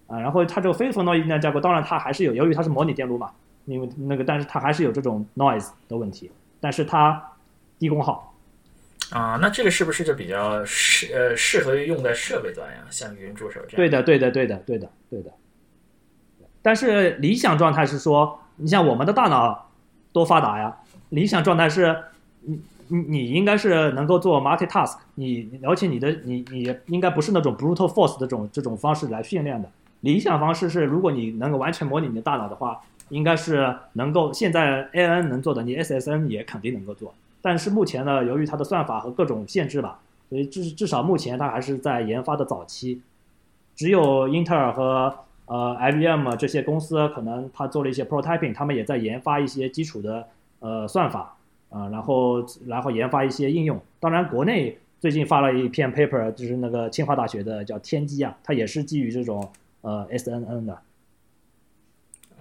啊，然后它这个非冯诺依曼架构，当然它还是有，由于它是模拟电路嘛，因为那个，但是它还是有这种 noise 的问题，但是它低功耗。啊，那这个是不是就比较适呃适合于用在设备端呀？像语音助手这样。对的，对的，对的，对的，对的。但是理想状态是说，你像我们的大脑多发达呀？理想状态是，你你你应该是能够做 multitask，你而且你的你你应该不是那种 brute force 这种这种方式来训练的。理想方式是，如果你能够完全模拟你的大脑的话，应该是能够现在 A N 能做的，你 S S N 也肯定能够做。但是目前呢，由于它的算法和各种限制吧，所以至至少目前它还是在研发的早期。只有英特尔和呃 IBM 这些公司可能它做了一些 prototyping，他们也在研发一些基础的呃算法啊，然后然后研发一些应用。当然，国内最近发了一篇 paper，就是那个清华大学的叫天机啊，它也是基于这种呃 SNN 的。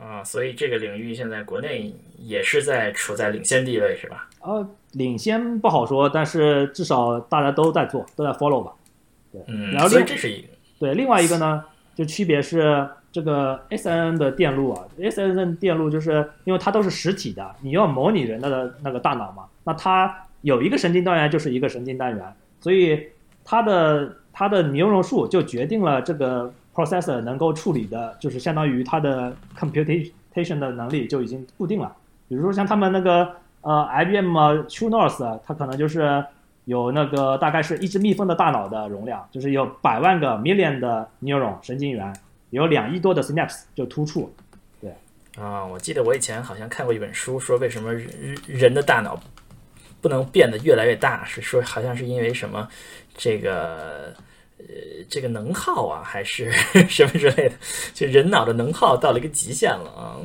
啊，所以这个领域现在国内也是在处在领先地位，是吧？呃，领先不好说，但是至少大家都在做，都在 follow 吧。对，嗯，然后另所以这是一个对另外一个呢，就区别是这个 SNN 的电路啊，SNN 电路就是因为它都是实体的，你要模拟人的那个大脑嘛，那它有一个神经单元就是一个神经单元，所以它的它的牛容数就决定了这个 processor 能够处理的，就是相当于它的 computation 的能力就已经固定了。比如说像他们那个呃 IBM True North，它可能就是有那个大概是一只蜜蜂的大脑的容量，就是有百万个 million 的 neuron 神经元，有两亿多的 synapse 就突触。对啊，我记得我以前好像看过一本书，说为什么人人的大脑不能变得越来越大，是说好像是因为什么这个呃这个能耗啊，还是 什么之类的，就人脑的能耗到了一个极限了啊。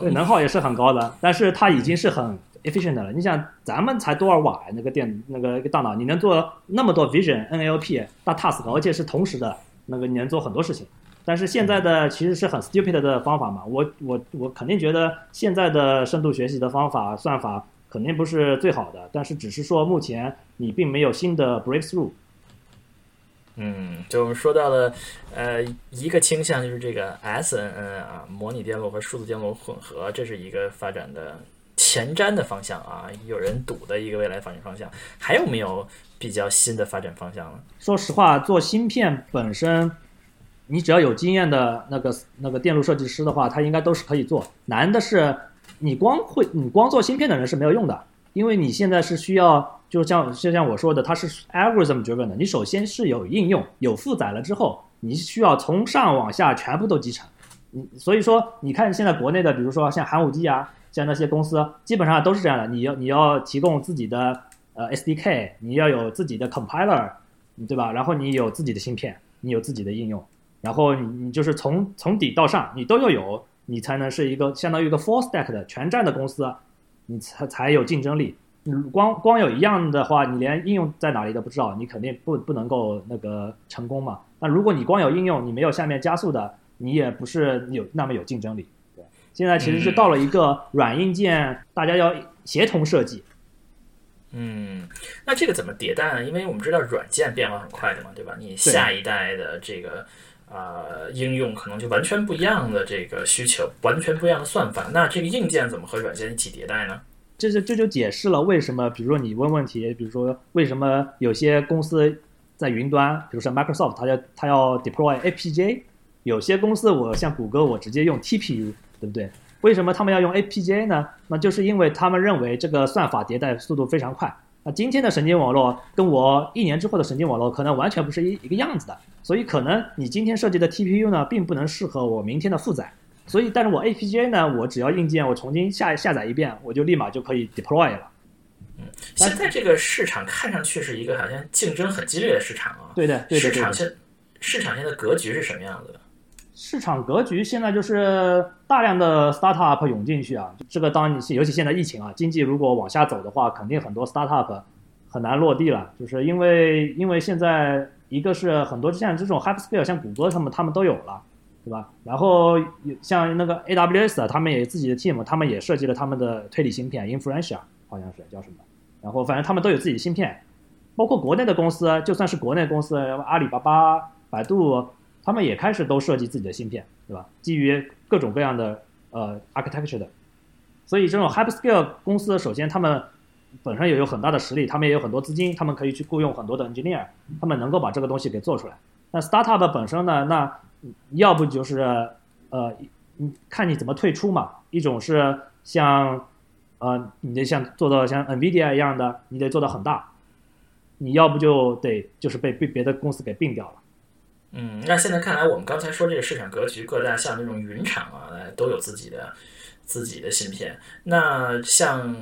对，能耗也是很高的，但是它已经是很 efficient 的了。你想，咱们才多少瓦那个电那个一个大脑，你能做那么多 vision、NLP 大 task，而且是同时的，那个你能做很多事情。但是现在的其实是很 stupid 的方法嘛，我我我肯定觉得现在的深度学习的方法算法肯定不是最好的，但是只是说目前你并没有新的 breakthrough。嗯，就我们说到了，呃，一个倾向就是这个 SNN 啊，模拟电路和数字电路混合，这是一个发展的前瞻的方向啊，有人赌的一个未来发展方向。还有没有比较新的发展方向呢？说实话，做芯片本身，你只要有经验的那个那个电路设计师的话，他应该都是可以做。难的是，你光会你光做芯片的人是没有用的，因为你现在是需要，就像就像我说的，它是 algorithm driven 的，你首先是有应用，有负载了之后，你需要从上往下全部都集成。你所以说，你看现在国内的，比如说像寒武纪啊，像那些公司，基本上都是这样的。你要你要提供自己的呃 SDK，你要有自己的 compiler，对吧？然后你有自己的芯片，你有自己的应用，然后你你就是从从底到上，你都要有，你才能是一个相当于一个 full stack 的全站的公司，你才才有竞争力。你光光有一样的话，你连应用在哪里都不知道，你肯定不不能够那个成功嘛。那如果你光有应用，你没有下面加速的。你也不是有那么有竞争力，对。现在其实是到了一个软硬件大家要协同设计。嗯，那这个怎么迭代呢？因为我们知道软件变化很快的嘛，对吧？你下一代的这个呃应用可能就完全不一样的这个需求，完全不一样的算法。那这个硬件怎么和软件一起迭代呢？这就这就解释了为什么，比如说你问问题，比如说为什么有些公司在云端，比如说 Microsoft，它要它要 deploy APJ。有些公司，我像谷歌，我直接用 TPU，对不对？为什么他们要用 APJ 呢？那就是因为他们认为这个算法迭代速度非常快。那今天的神经网络跟我一年之后的神经网络可能完全不是一一个样子的，所以可能你今天设计的 TPU 呢，并不能适合我明天的负载。所以，但是我 APJ 呢，我只要硬件我重新下下载一遍，我就立马就可以 deploy 了。嗯，现在这个市场看上去是一个好像竞争很激烈的市场啊。对的，对的。市场现市场现在格局是什么样子的？市场格局现在就是大量的 startup 涌进去啊，这个当然你尤其现在疫情啊，经济如果往下走的话，肯定很多 startup 很难落地了，就是因为因为现在一个是很多像这种 hyperscale，像谷歌他们他们都有了，对吧？然后像那个 AWS 他们也自己的 team，他们也设计了他们的推理芯片 Inferentia，好像是叫什么，然后反正他们都有自己的芯片，包括国内的公司，就算是国内公司，阿里巴巴、百度。他们也开始都设计自己的芯片，对吧？基于各种各样的呃 architecture 的，所以这种 hyperscale 公司，首先他们本身也有很大的实力，他们也有很多资金，他们可以去雇佣很多的 engineer，他们能够把这个东西给做出来。那 startup 本身呢，那要不就是呃，你看你怎么退出嘛？一种是像呃，你得像做到像 Nvidia 一样的，你得做到很大，你要不就得就是被被别的公司给并掉了。嗯，那现在看来，我们刚才说这个市场格局，各大像这种云厂啊，都有自己的自己的芯片。那像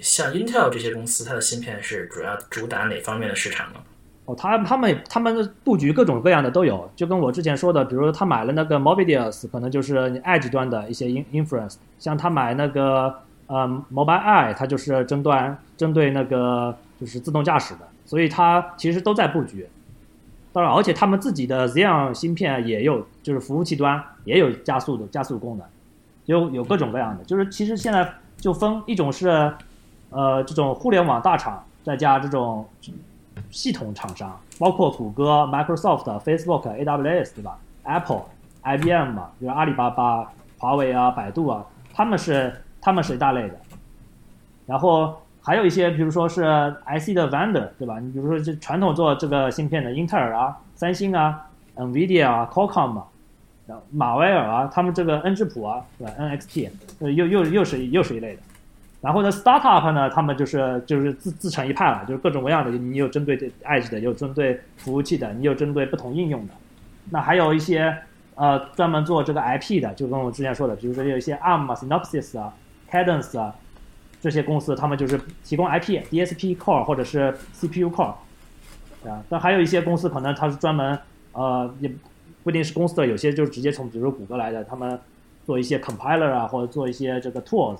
像 Intel 这些公司，它的芯片是主要主打哪方面的市场呢？哦，他他们他们的布局各种各样的都有，就跟我之前说的，比如他买了那个 Mobidius，可能就是 Edge 端的一些 inference；像他买那个呃 Mobileye，它就是针对针对那个就是自动驾驶的，所以它其实都在布局。当然，而且他们自己的 Xeon 芯片也有，就是服务器端也有加速的加速功能，有有各种各样的。就是其实现在就分一种是，呃，这种互联网大厂再加这种系统厂商，包括谷歌、Microsoft、Facebook、AWS 对吧？Apple、IBM 嘛，比如阿里巴巴、华为啊、百度啊，他们是他们是一大类的，然后。还有一些，比如说是 IC 的 vendor，对吧？你比如说这传统做这个芯片的英特尔啊、三星啊、NVIDIA 啊、Qualcomm 啊、马威尔啊，他们这个恩智浦啊，对吧？NXT，又又又是又是一类的。然后呢，startup 呢，他们就是就是自自成一派了，就是各种各样的，你有针对 Edge 的，有针对服务器的，你有针对不同应用的。那还有一些呃专门做这个 IP 的，就跟我之前说的，比如说有一些 ARM 啊、Synopsys 啊、Cadence 啊。这些公司他们就是提供 IP、DSP core 或者是 CPU core，啊，但还有一些公司可能它是专门呃，也不一定是公司的，有些就是直接从比如说谷歌来的，他们做一些 compiler 啊，或者做一些这个 tools，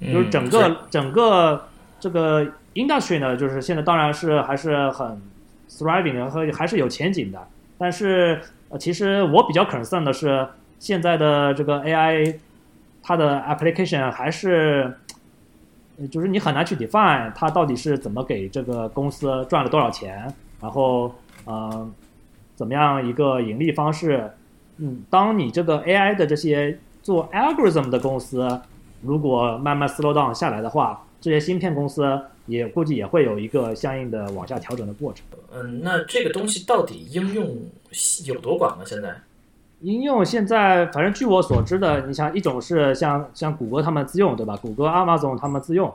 就是整个整个这个 industry 呢，就是现在当然是还是很 thriving 的和还是有前景的，但是呃，其实我比较 concern 的是现在的这个 AI，它的 application 还是。就是你很难去 define 它到底是怎么给这个公司赚了多少钱，然后呃，怎么样一个盈利方式？嗯，当你这个 AI 的这些做 algorithm 的公司，如果慢慢 slow down 下来的话，这些芯片公司也估计也会有一个相应的往下调整的过程。嗯，那这个东西到底应用有多广呢？现在？应用现在，反正据我所知的，你像一种是像像谷歌他们自用，对吧？谷歌、Amazon 他们自用，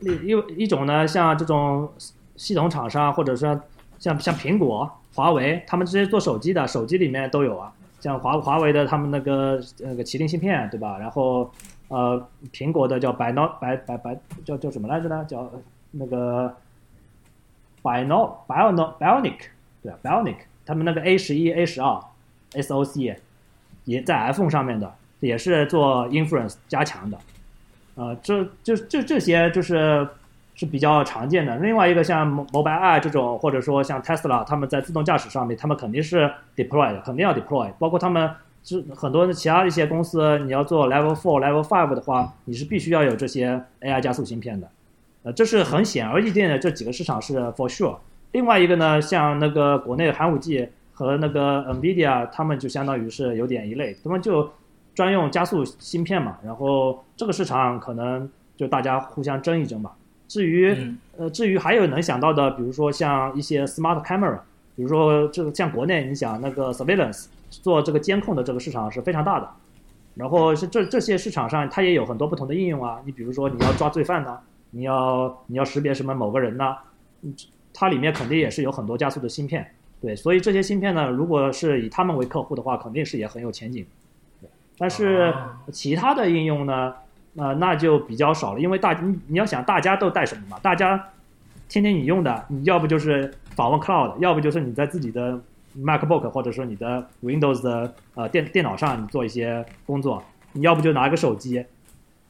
另一一种呢，像这种系统厂商，或者说像像苹果、华为，他们这些做手机的，手机里面都有啊。像华华为的他们那个那个麒麟芯片，对吧？然后呃，苹果的叫白 no 白白白叫叫什么来着呢？叫那个 Bio Bio Bionic，对，Bionic，他们那个 A 十一、A 十二。SOC 也在 iPhone 上面的，也是做 inference 加强的，呃，这就就这些就是是比较常见的。另外一个像 Mobileye 这种，或者说像 Tesla，他们在自动驾驶上面，他们肯定是 deploy 的，肯定要 deploy。包括他们是很多其他一些公司，你要做 Level Four、Level Five 的话，你是必须要有这些 AI 加速芯片的。呃，这是很显而易见的，这几个市场是 for sure。另外一个呢，像那个国内寒武纪。和那个 NVIDIA 他们就相当于是有点一类，他们就专用加速芯片嘛，然后这个市场可能就大家互相争一争吧。至于呃，至于还有能想到的，比如说像一些 smart camera，比如说这个像国内你想那个 surveillance 做这个监控的这个市场是非常大的，然后是这这些市场上它也有很多不同的应用啊。你比如说你要抓罪犯呢，你要你要识别什么某个人呢，它里面肯定也是有很多加速的芯片。对，所以这些芯片呢，如果是以他们为客户的话，肯定是也很有前景。但是其他的应用呢，呃，那就比较少了，因为大你你要想大家都带什么嘛？大家天天你用的，你要不就是访问 Cloud，要不就是你在自己的 MacBook 或者说你的 Windows 的呃电电脑上你做一些工作，你要不就拿个手机，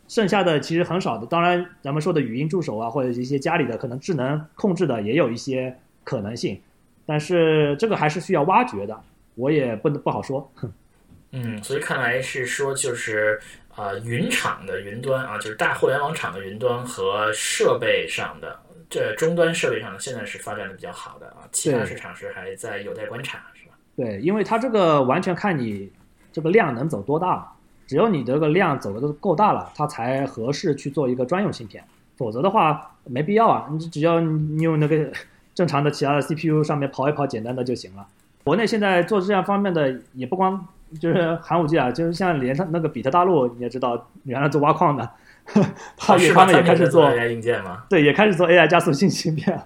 剩下的其实很少的。当然，咱们说的语音助手啊，或者一些家里的可能智能控制的，也有一些可能性。但是这个还是需要挖掘的，我也不不好说。嗯，所以看来是说，就是啊，云厂的云端啊，就是大互联网厂的云端和设备上的这终端设备上，现在是发展的比较好的啊，其他市场是还在有待观察，是吧？对，因为它这个完全看你这个量能走多大，只有你这个量走的够大了，它才合适去做一个专用芯片，否则的话没必要啊，你只要你用那个。正常的其他的 CPU 上面跑一跑简单的就行了。国内现在做这样方面的也不光就是寒武纪啊，就是像连上那个比特大陆，你也知道原来做挖矿的，他也他们也开始做 AI 硬件吗？对，也开始做 AI 加速性芯片。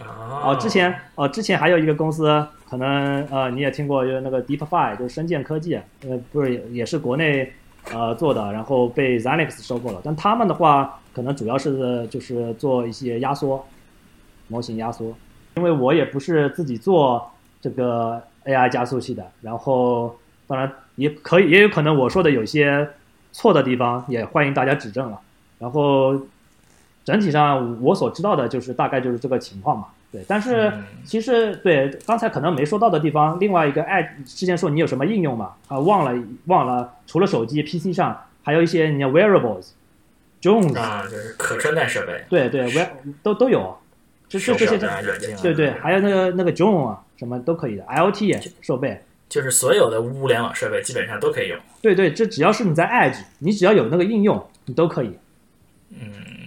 哦，之前哦，之前还有一个公司，可能呃你也听过，就是那个 DeepFi，就是深建科技，呃不是也是国内呃做的，然后被 Xilinx 收购了。但他们的话，可能主要是就是做一些压缩。模型压缩，因为我也不是自己做这个 AI 加速器的，然后当然也可以，也有可能我说的有些错的地方，也欢迎大家指正了。然后整体上我所知道的就是大概就是这个情况嘛。对，但是其实对刚才可能没说到的地方，另外一个爱之前说你有什么应用嘛？啊，忘了忘了，除了手机 PC 上，还有一些你 wearables，Jones 啊，就是可穿戴设备。对对，we 都都有。就是这些，对对，还有那个那个 Drone 啊，什么都可以的，IoT 设备，就是所有的物联网设备基本上都可以用。对对，这只要是你在 Edge，你只要有那个应用，你都可以。嗯，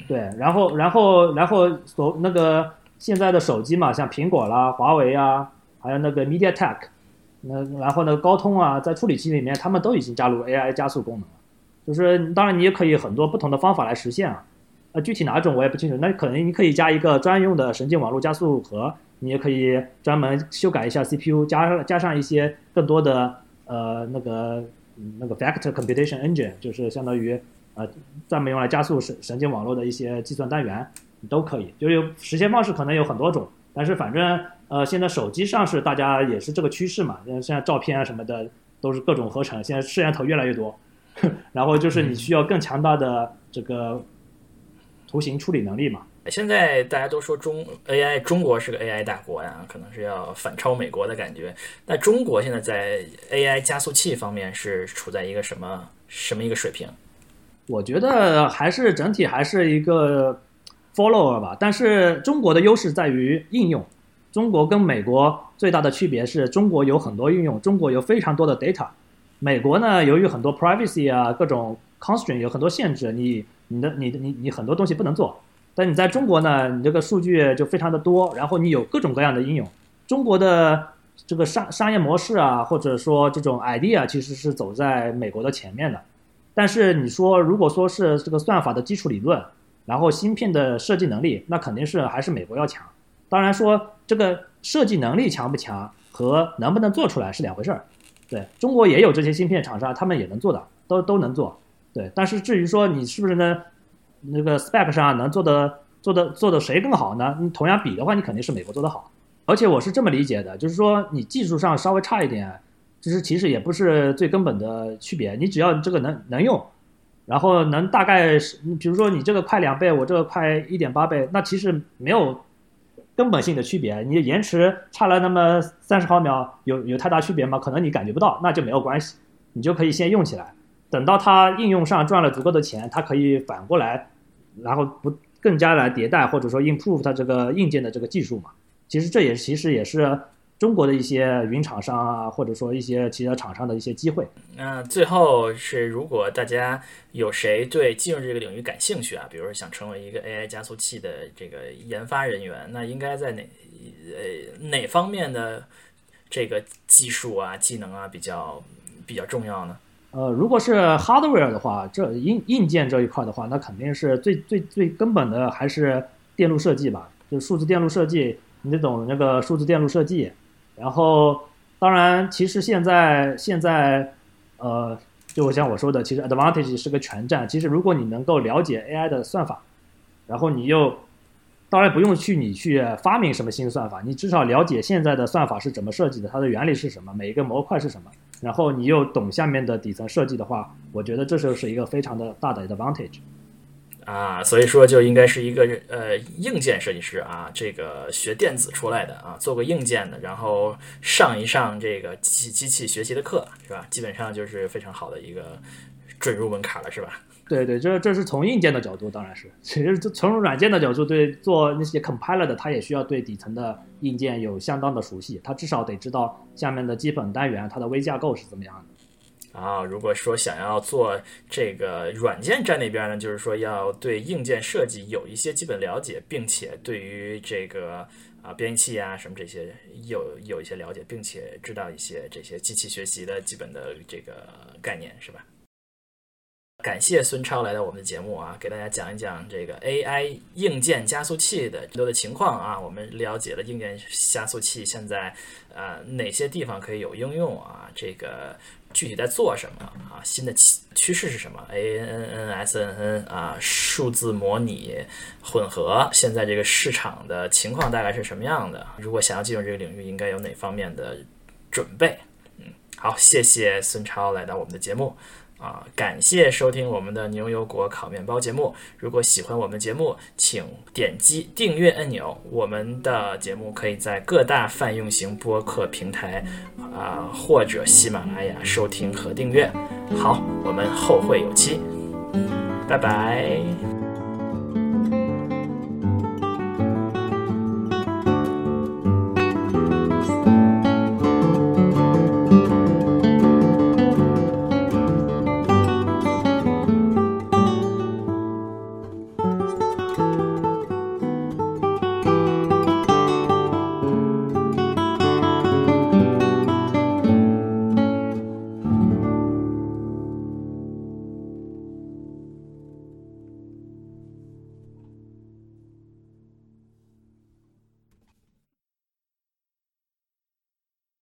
对，然后然后然后所那个现在的手机嘛，像苹果啦、华为啊，还有那个 MediaTek，那然后那个高通啊，在处理器里面，他们都已经加入 AI 加速功能了。就是当然你也可以很多不同的方法来实现啊。呃，具体哪种我也不清楚。那可能你可以加一个专用的神经网络加速核，你也可以专门修改一下 CPU，加加上一些更多的呃那个那个 vector computation engine，就是相当于呃专门用来加速神神经网络的一些计算单元，你都可以。就是实现方式可能有很多种，但是反正呃现在手机上是大家也是这个趋势嘛，现在照片啊什么的都是各种合成，现在摄像头越来越多，然后就是你需要更强大的这个。图形处理能力嘛？现在大家都说中 AI，中国是个 AI 大国呀，可能是要反超美国的感觉。那中国现在在 AI 加速器方面是处在一个什么什么一个水平？我觉得还是整体还是一个 follower 吧。但是中国的优势在于应用。中国跟美国最大的区别是中国有很多应用，中国有非常多的 data。美国呢，由于很多 privacy 啊各种 constraint 有很多限制，你你的你的你你很多东西不能做。但你在中国呢，你这个数据就非常的多，然后你有各种各样的应用。中国的这个商商业模式啊，或者说这种 idea 其实是走在美国的前面的。但是你说如果说是这个算法的基础理论，然后芯片的设计能力，那肯定是还是美国要强。当然说这个设计能力强不强和能不能做出来是两回事儿。对中国也有这些芯片厂商，他们也能做的，都都能做。对，但是至于说你是不是呢？那个 spec 上能做的做的做的谁更好呢？你同样比的话，你肯定是美国做的好。而且我是这么理解的，就是说你技术上稍微差一点，就是其实也不是最根本的区别。你只要这个能能用，然后能大概是，比如说你这个快两倍，我这个快一点八倍，那其实没有根本性的区别。你延迟差了那么三十毫秒，有有太大区别吗？可能你感觉不到，那就没有关系，你就可以先用起来。等到它应用上赚了足够的钱，它可以反过来。然后不更加来迭代或者说 improve 它这个硬件的这个技术嘛？其实这也其实也是中国的一些云厂商啊，或者说一些其他厂商的一些机会。那最后是，如果大家有谁对进入这个领域感兴趣啊，比如说想成为一个 AI 加速器的这个研发人员，那应该在哪呃哪方面的这个技术啊、技能啊比较比较重要呢？呃，如果是 hardware 的话，这硬硬件这一块的话，那肯定是最最最根本的还是电路设计吧，就是数字电路设计，你得懂那个数字电路设计。然后，当然，其实现在现在，呃，就像我说的，其实 advantage 是个全站。其实如果你能够了解 AI 的算法，然后你又当然不用去你去发明什么新算法，你至少了解现在的算法是怎么设计的，它的原理是什么，每一个模块是什么，然后你又懂下面的底层设计的话，我觉得这就是一个非常的大的 advantage。啊，所以说就应该是一个呃硬件设计师啊，这个学电子出来的啊，做个硬件的，然后上一上这个机机器学习的课是吧？基本上就是非常好的一个准入门槛了，是吧？对对，这这是从硬件的角度，当然是。其实从软件的角度，对做那些 compiler 的，他也需要对底层的硬件有相当的熟悉，他至少得知道下面的基本单元它的微架构是怎么样的。啊，如果说想要做这个软件站那边呢，就是说要对硬件设计有一些基本了解，并且对于这个啊编译器啊什么这些有有一些了解，并且知道一些这些机器学习的基本的这个概念，是吧？感谢孙超来到我们的节目啊，给大家讲一讲这个 AI 硬件加速器的多的情况啊。我们了解了硬件加速器现在呃哪些地方可以有应用啊？这个具体在做什么啊？新的趋趋势是什么？A N N S N N 啊，数字模拟混合，现在这个市场的情况大概是什么样的？如果想要进入这个领域，应该有哪方面的准备？嗯，好，谢谢孙超来到我们的节目。啊，感谢收听我们的牛油果烤面包节目。如果喜欢我们节目，请点击订阅按钮。我们的节目可以在各大泛用型播客平台啊，或者喜马拉雅收听和订阅。好，我们后会有期，拜拜。